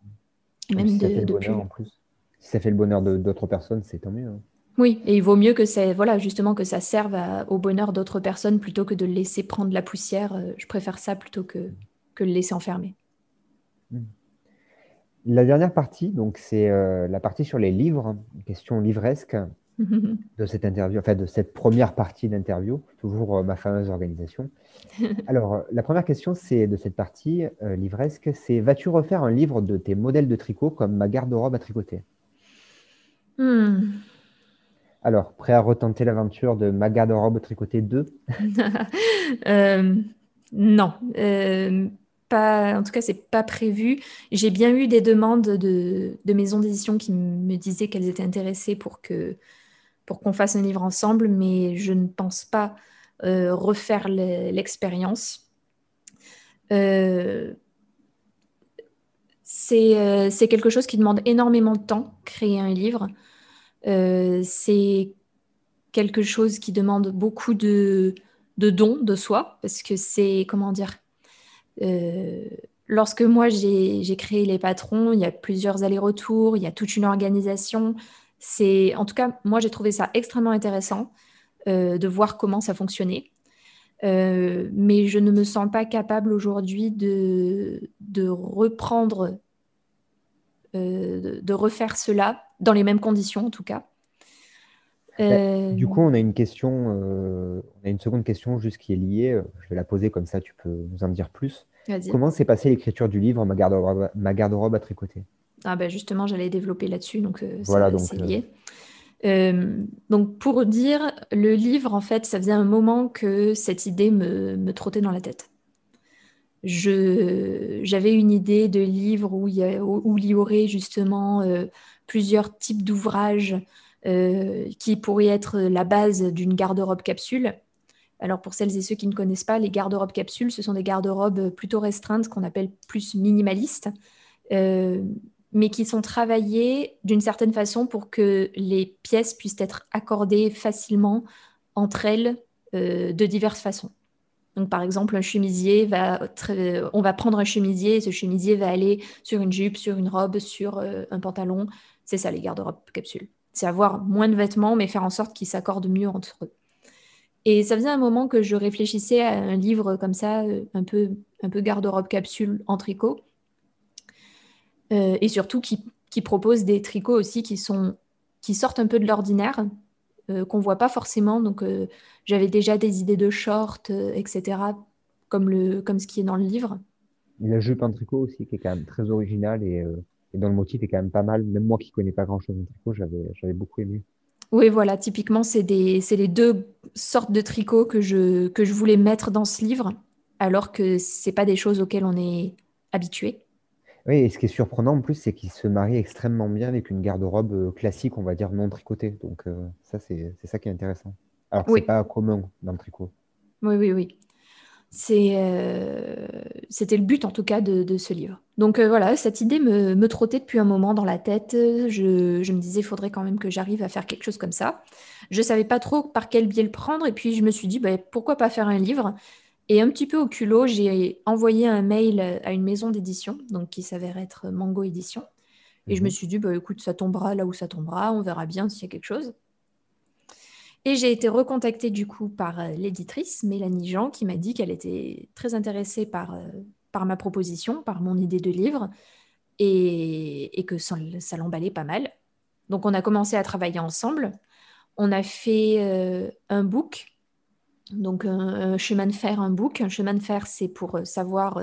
Même si ça fait le bonheur en plus. Si ça fait le bonheur d'autres personnes, c'est tant mieux. hein. Oui, et il vaut mieux que ça, voilà, justement, que ça serve à- au bonheur d'autres personnes plutôt que de le laisser prendre la poussière. Euh, Je préfère ça plutôt que, que le laisser enfermer. La dernière partie, donc c'est euh, la partie sur les livres, une question livresque <laughs> de cette interview, enfin de cette première partie d'interview, toujours euh, ma fameuse organisation. <laughs> Alors, euh, la première question, c'est de cette partie euh, livresque, c'est vas-tu refaire un livre de tes modèles de tricot comme ma garde-robe à tricoter? Hmm. Alors, prêt à retenter l'aventure de ma garde-robe tricotée 2? <laughs> Euh, non, pas, en tout cas, c'est pas prévu. J'ai bien eu des demandes de, maisons d'édition qui me disaient qu'elles étaient intéressées pour que, pour qu'on fasse un livre ensemble, mais je ne pense pas euh, refaire le- l'expérience. Euh, c'est euh, c'est quelque chose qui demande énormément de temps, créer un livre. C'est quelque chose qui demande beaucoup de, de dons de soi, parce que c'est, comment dire, lorsque moi j'ai créé les patrons, il y a plusieurs allers-retours, il y a toute une organisation. C'est, en tout cas, moi j'ai trouvé ça extrêmement intéressant euh, de voir comment ça fonctionnait. Euh, mais je ne me sens pas capable aujourd'hui de, de reprendre, euh, de refaire cela dans les mêmes conditions en tout cas. Euh, Du coup, on a une question, euh, on a une seconde question juste qui est liée. euh, Je vais la poser comme ça, tu peux nous en dire plus. Comment s'est passée l'écriture du livre Ma garde-robe, à tricoter? Ah bah justement, j'allais développer là-dessus, donc euh, Voilà, c'est euh, lié. Euh, donc pour dire, le livre, en fait, ça faisait un moment que cette idée me, me trottait dans la tête. Je, j'avais une idée de livre où il y, a- où- il y aurait justement euh, plusieurs types d'ouvrages euh, qui pourraient être la base d'une garde-robe capsule. Alors pour celles et ceux qui ne connaissent pas, les garde-robes capsules, ce sont des garde-robes plutôt restreintes qu'on appelle plus minimalistes. Euh, mais qui sont travaillées d'une certaine façon pour que les pièces puissent être accordées facilement entre elles euh, de diverses façons. Donc, par exemple, un chemisier va, on va prendre un chemisier et ce chemisier va aller sur une jupe, sur une robe, sur un pantalon. C'est ça les garde-robes capsules. C'est avoir moins de vêtements, mais faire en sorte qu'ils s'accordent mieux entre eux. Et ça faisait un moment que je réfléchissais à un livre comme ça, euh, un peu, un peu garde-robe capsule en tricot. Euh, et surtout qui, qui propose des tricots aussi qui, sont, qui sortent un peu de l'ordinaire, euh, qu'on voit pas forcément. Donc euh, j'avais déjà des idées de shorts, etc., comme, le, comme ce qui est dans le livre. La jupe en tricot aussi, qui est quand même très originale et, et dont le motif est quand même pas mal. Même moi qui connais pas grand-chose en tricot, j'avais, j'avais beaucoup aimé. Oui, voilà, typiquement, c'est les deux sortes de tricots que je, que je voulais mettre dans ce livre, alors que ce pas des choses auxquelles on est habitué. Oui, et ce qui est surprenant en plus, c'est qu'il se marie extrêmement bien avec une garde-robe euh, classique, on va dire non tricotée. Donc euh, ça, c'est ça qui est intéressant. Alors que c'est pas commun dans le tricot. Oui, oui, oui. Euh, c'était le but en tout cas de, ce livre. Donc voilà, cette idée me, trottait depuis un moment dans la tête. Je, me disais, il faudrait quand même que j'arrive à faire quelque chose comme ça. Je ne savais pas trop par quel biais le prendre et puis je me suis dit, bah, pourquoi pas faire un livre? Et un petit peu au culot, j'ai envoyé un mail à une maison d'édition, donc qui s'avère être Mango Édition. Et je me mhm. suis dit, bah, écoute, ça tombera là où ça tombera, on verra bien s'il y a quelque chose. Et j'ai été recontactée du coup par euh, l'éditrice Mélanie Jean qui m'a dit qu'elle était très intéressée par, euh, ma proposition, par mon idée de livre, et, que ça, l'emballait pas mal. Donc on a commencé à travailler ensemble. On a fait euh, un book donc, un, chemin de fer, un book. Un chemin de fer, c'est pour savoir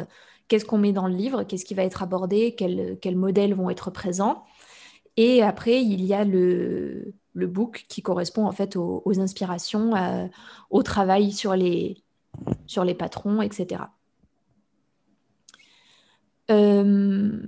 qu'est-ce qu'on met dans le livre, qu'est-ce qui va être abordé, quels, modèles vont être présents. Et après, il y a le, le book qui correspond en fait aux, inspirations, au travail sur les, sur les patrons, etc. Euh,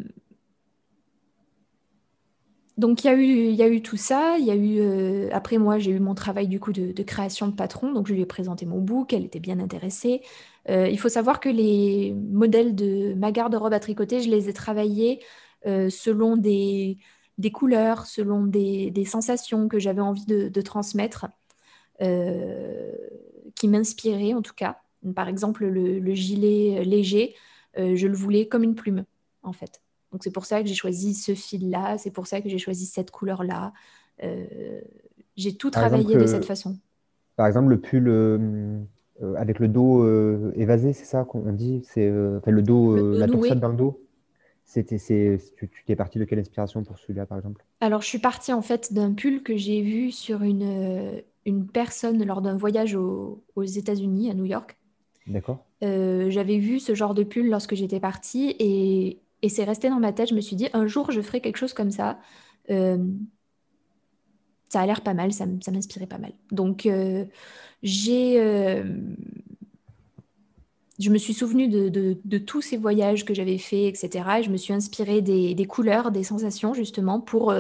donc il y, a eu, y a eu tout ça. Y a eu, euh, après moi, j'ai eu mon travail du coup de, création de patron. Donc je lui ai présenté mon book, elle était bien intéressée. Euh, il faut savoir que les modèles de ma garde-robe à tricoter, je les ai travaillés euh, selon des, des, couleurs, selon des, des sensations que j'avais envie de, de transmettre, qui m'inspiraient en tout cas. Par exemple, le, le gilet léger, je le voulais comme une plume en fait. Donc c'est pour ça que j'ai choisi ce fil-là, c'est pour ça que j'ai choisi cette couleur-là. Euh, j'ai tout travaillé de cette façon. Par exemple, le pull euh, euh, avec le dos évasé, c'est ça qu'on dit? C'est le dos, la torsade dans le dos? C'était, c'est, tu, tu t'es parti de quelle inspiration pour celui-là, par exemple? Alors, je suis partie en fait d'un pull que j'ai vu sur une, une personne lors d'un voyage aux États-Unis, à New York. D'accord. j'avais vu ce genre de pull lorsque j'étais partie et et c'est resté dans ma tête. Je me suis dit, un jour, je ferai quelque chose comme ça. Euh, ça a l'air pas mal, ça, m'inspirait pas mal. Donc, euh, j'ai. Euh, je me suis souvenue de, tous ces voyages que j'avais faits, etc. Et je me suis inspirée des, couleurs, des sensations, justement, pour,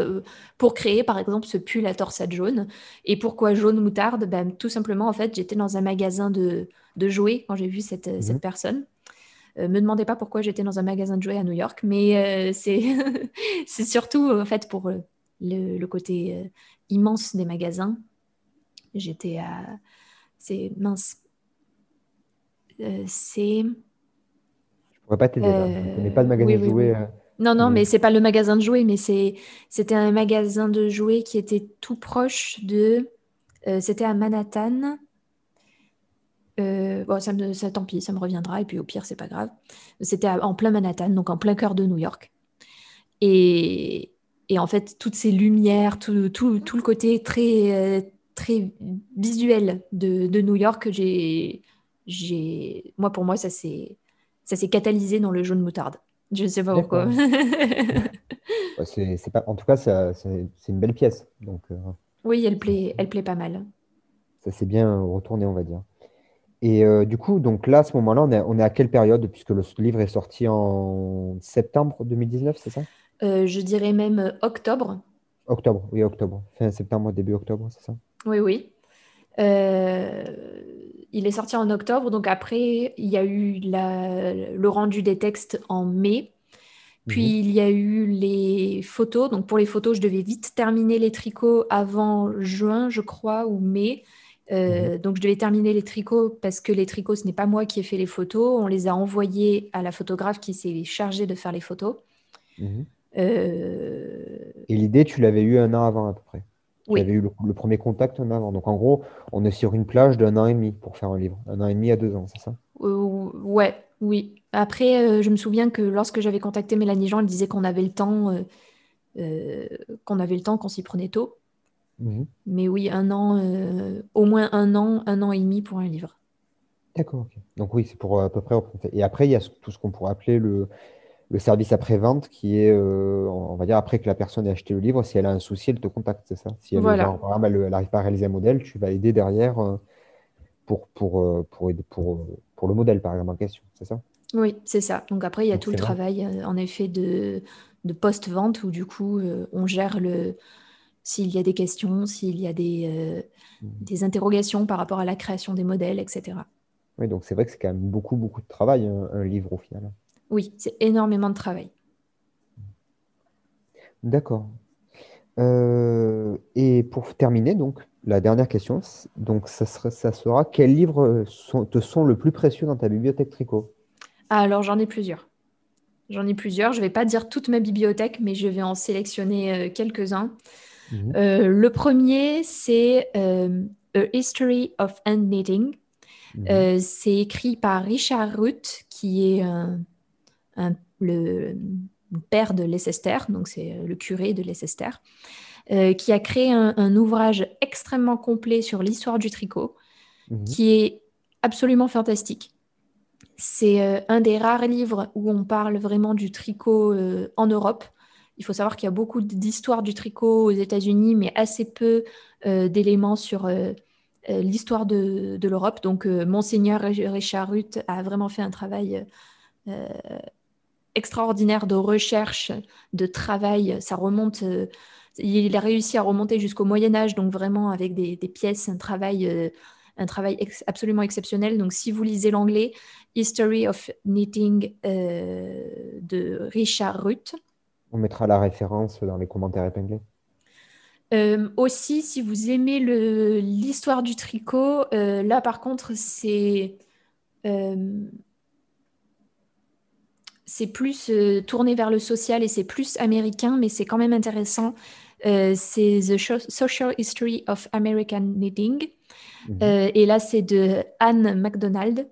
pour créer, par exemple, ce pull à torsade jaune. Et pourquoi jaune moutarde? Ben, Tout simplement, en fait, j'étais dans un magasin de, jouets quand j'ai vu cette, cette mhm. personne. Euh, me demandez pas pourquoi j'étais dans un magasin de jouets à New York, mais euh, c'est <laughs> surtout en fait pour euh, le, côté immense des magasins. J'étais à. C'est mince. C'est. Je pourrais pas t'aider là. Je connais pas de magasin de jouets. Non, non, mais c'est pas le magasin de jouets, mais c'était un magasin de jouets qui était tout proche de. c'était à Manhattan. Euh, bon, ça me, ça, tant pis, ça me reviendra. Et puis au pire, c'est pas grave. C'était en plein Manhattan, donc en plein cœur de New York. Et, et en fait, toutes ces lumières, tout, tout, tout le côté très, euh, très visuel de, de New York, j'ai, j'ai, moi, pour moi, ça s'est, ça s'est catalysé dans le jaune moutarde. Je ne sais pas pourquoi. <laughs> c'est, pas, en tout cas, c'est, une belle pièce. Donc, euh, oui, elle plaît, elle plaît pas mal. Ça s'est bien retourné, on va dire. Et euh, du coup, donc là, à ce moment-là, on est, à quelle période Puisque le livre est sorti en septembre 2019, c'est ça? Euh, Je dirais même octobre. Octobre, oui, octobre. Fin septembre, début octobre, c'est ça? Oui, oui. Il est sorti en octobre, donc après, il y a eu le rendu des textes en mai. Puis mhm. il y a eu les photos. Donc pour les photos, je devais vite terminer les tricots avant juin, je crois, ou mai. Euh, mhm. Donc, je devais terminer les tricots parce que les tricots, ce n'est pas moi qui ai fait les photos. On les a envoyés à la photographe qui s'est chargée de faire les photos. Mhm. Euh, Et l'idée, tu l'avais eu un an avant à peu près? Tu avais eu le, premier contact an avant. Donc, en gros, on est sur une plage d'un an et demi pour faire un livre. Un an et demi à deux ans, c'est ça? Euh, Ouais, oui. Après, je me souviens que lorsque j'avais contacté Mélanie Jean, elle disait qu'on avait le temps, qu'on avait le temps, qu'on s'y prenait tôt. Mhm. Mais oui, un an, euh, au moins un an, un an et demi pour un livre. D'accord. Donc oui, c'est pour euh, à peu près. Et après, il y a tout ce qu'on pourrait appeler le, le service après-vente qui est, euh, on va dire, après que la personne ait acheté le livre, si elle a un souci, elle te contacte, c'est ça? Si elle, Voilà. n'arrive pas à réaliser un modèle, tu vas aider derrière euh, pour, pour, euh, pour, aider- pour, pour le modèle, par exemple, en question, c'est ça? Oui, c'est ça. Donc après, il y a tout le travail, en effet, de, de post-vente où du coup, euh, on gère le, s'il y a des questions, s'il y a des, euh, Mhm. des interrogations par rapport à la création des modèles, etc. Oui, donc c'est vrai que c'est quand même beaucoup, beaucoup de travail, un, un livre au final. Oui, c'est énormément de travail. D'accord. Euh, et pour terminer, donc, la dernière question, donc, ça sera, ça sera quels livres sont- te sont le plus précieux dans ta bibliothèque tricot? Ah, alors j'en ai plusieurs. J'en ai plusieurs. Je ne vais pas dire toute ma bibliothèque, mais je vais en sélectionner euh, quelques-uns. Mhm. Euh, le premier, c'est euh, A History of Hand Knitting. Mhm. C'est écrit par Richard Ruth, qui est un- un- le père de Leicester, donc c'est euh, le curé de Leicester, euh, qui a créé un, un ouvrage extrêmement complet sur l'histoire du tricot, Mhm. qui est absolument fantastique. C'est euh, un des rares livres où on parle vraiment du tricot euh, en Europe. Il faut savoir qu'il y a beaucoup d'histoires du tricot aux États-Unis, mais assez peu d'éléments sur l'histoire de, de l'Europe. Donc, Monseigneur Richard Ruth a vraiment fait un travail euh, extraordinaire de recherche, de travail. Ça remonte, euh, il a réussi à remonter jusqu'au Moyen Âge, donc vraiment avec des, des pièces, un travail, euh, un travail ex- absolument exceptionnel. Donc, si vous lisez l'anglais, History of Knitting euh, de Richard Ruth. On mettra la référence dans les commentaires épinglés. Euh, aussi, si vous aimez l'histoire du tricot, euh, là par contre, c'est euh, c'est plus euh, tourné vers le social et c'est plus américain, mais c'est quand même intéressant. Euh, c'est The Social History of American Knitting. Mhm. Euh, et là, c'est de Anne MacDonald.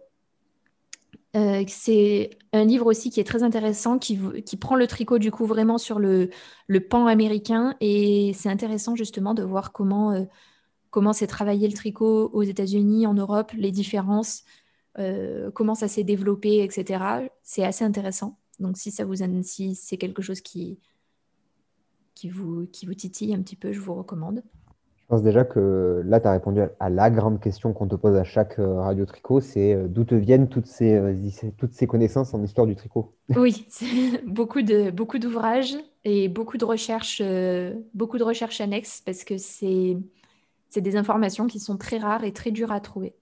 C'est un livre aussi qui est très intéressant, qui, qui prend le tricot du coup vraiment sur le, le pan américain. Et c'est intéressant justement de voir comment comment s'est travaillé le tricot aux États-Unis, en Europe, les différences, euh, comment ça s'est développé, etc. C'est assez intéressant. Donc si ça vous si c'est quelque chose qui qui vous qui vous titille un petit peu, je vous recommande. Je pense déjà que là, tu as répondu à- la grande question qu'on te pose à chaque euh, radio tricot, c'est euh, d'où te viennent toutes ces, toutes ces connaissances en histoire du tricot? <laughs> Oui, beaucoup de beaucoup d'ouvrages et beaucoup de recherches, euh, beaucoup de recherches annexes parce que c'est des informations qui sont très rares et très dures à trouver.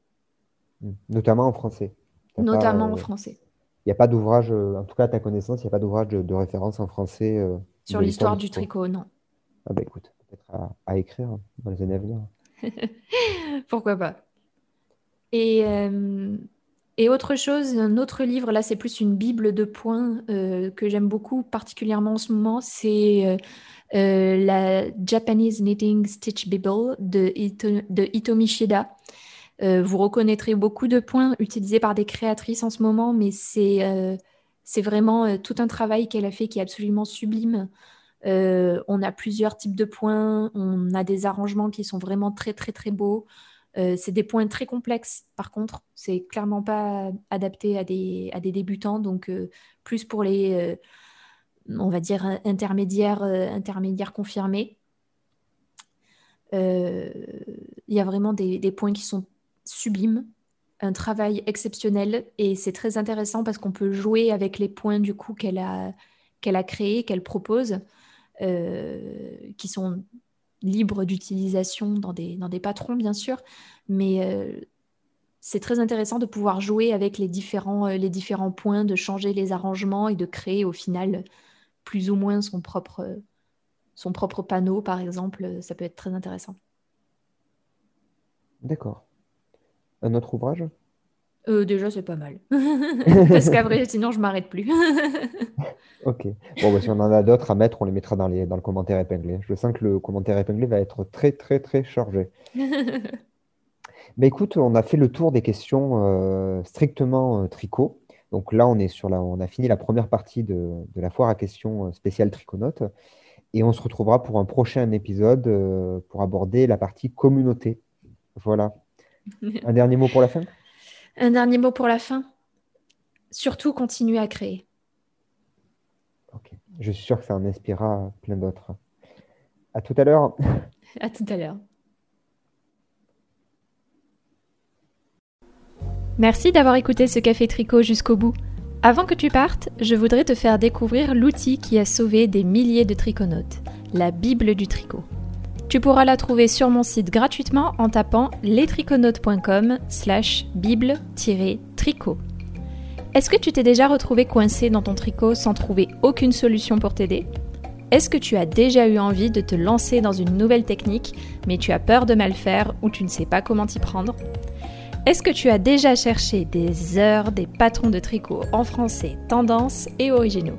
Notamment en français. Pas, notamment euh, en français. Il n'y a pas d'ouvrage, euh, en tout cas à ta connaissance, il n'y a pas d'ouvrage de, de référence en français euh, Sur l'histoire du tricot, non. Ah bah écoute, peut-être à, à écrire hein, dans les années à venir. <laughs> Pourquoi pas? Et, euh, et autre chose, un autre livre, là c'est plus une bible de points euh, que j'aime beaucoup, particulièrement en ce moment, c'est euh, la Japanese Knitting Stitch Bible de, Ito, de Hitomi Shida. Euh, vous reconnaîtrez beaucoup de points utilisés par des créatrices en ce moment, mais c'est euh, vraiment euh, tout un travail qu'elle a fait qui est absolument sublime. On a plusieurs types de points, on a des arrangements qui sont vraiment très très très beaux. C'est des points très complexes, par contre, c'est clairement pas adapté à des, à des débutants, donc plus pour les, on va dire, intermédiaires, euh, intermédiaires confirmés. Euh, Il y a vraiment des points qui sont sublimes, un travail exceptionnel, et c'est très intéressant parce qu'on peut jouer avec les points du coup qu'elle a, qu'elle a créés, qu'elle propose, euh, qui sont libres d'utilisation dans des, dans des patrons, bien sûr, mais euh, c'est très intéressant de pouvoir jouer avec les différents, euh, les différents points, de changer les arrangements et de créer au final plus ou moins son propre, son propre panneau, par exemple. Ça peut être très intéressant. D'accord. Un autre ouvrage? Euh, déjà, c'est pas mal. <laughs> Parce qu'après, sinon, je m'arrête plus. <laughs> Ok. Bon, bah, si on en a d'autres à mettre, on les mettra dans les, dans le commentaire épinglé. Je sens que le commentaire épinglé va être très, très, très chargé. <laughs> Bah, écoute, on a fait le tour des questions euh, strictement euh, tricot. Donc là, on est sur la, on a fini la première partie de, de la foire à questions euh, spéciale Triconote. Et on se retrouvera pour un prochain épisode pour aborder la partie communauté. Voilà. <laughs> Un dernier mot pour la fin? Un dernier mot pour la fin. Surtout, continuez à créer. je suis sûr que ça en inspirera plein d'autres. À tout à l'heure. <laughs> À tout à l'heure. Merci d'avoir écouté ce café tricot jusqu'au bout. Avant que tu partes, je voudrais te faire découvrir l'outil qui a sauvé des milliers de triconautes, la Bible du tricot. Tu pourras la trouver sur mon site gratuitement en tapant lestriconautes.com slash bible-tricot. Est-ce que tu t'es déjà retrouvé coincé dans ton tricot sans trouver aucune solution pour t'aider? Est-ce que tu as déjà eu envie de te lancer dans une nouvelle technique, mais tu as peur de mal faire ou tu ne sais pas comment t'y prendre? Est-ce que tu as déjà cherché des heures des patrons de tricot en français, tendance et originaux?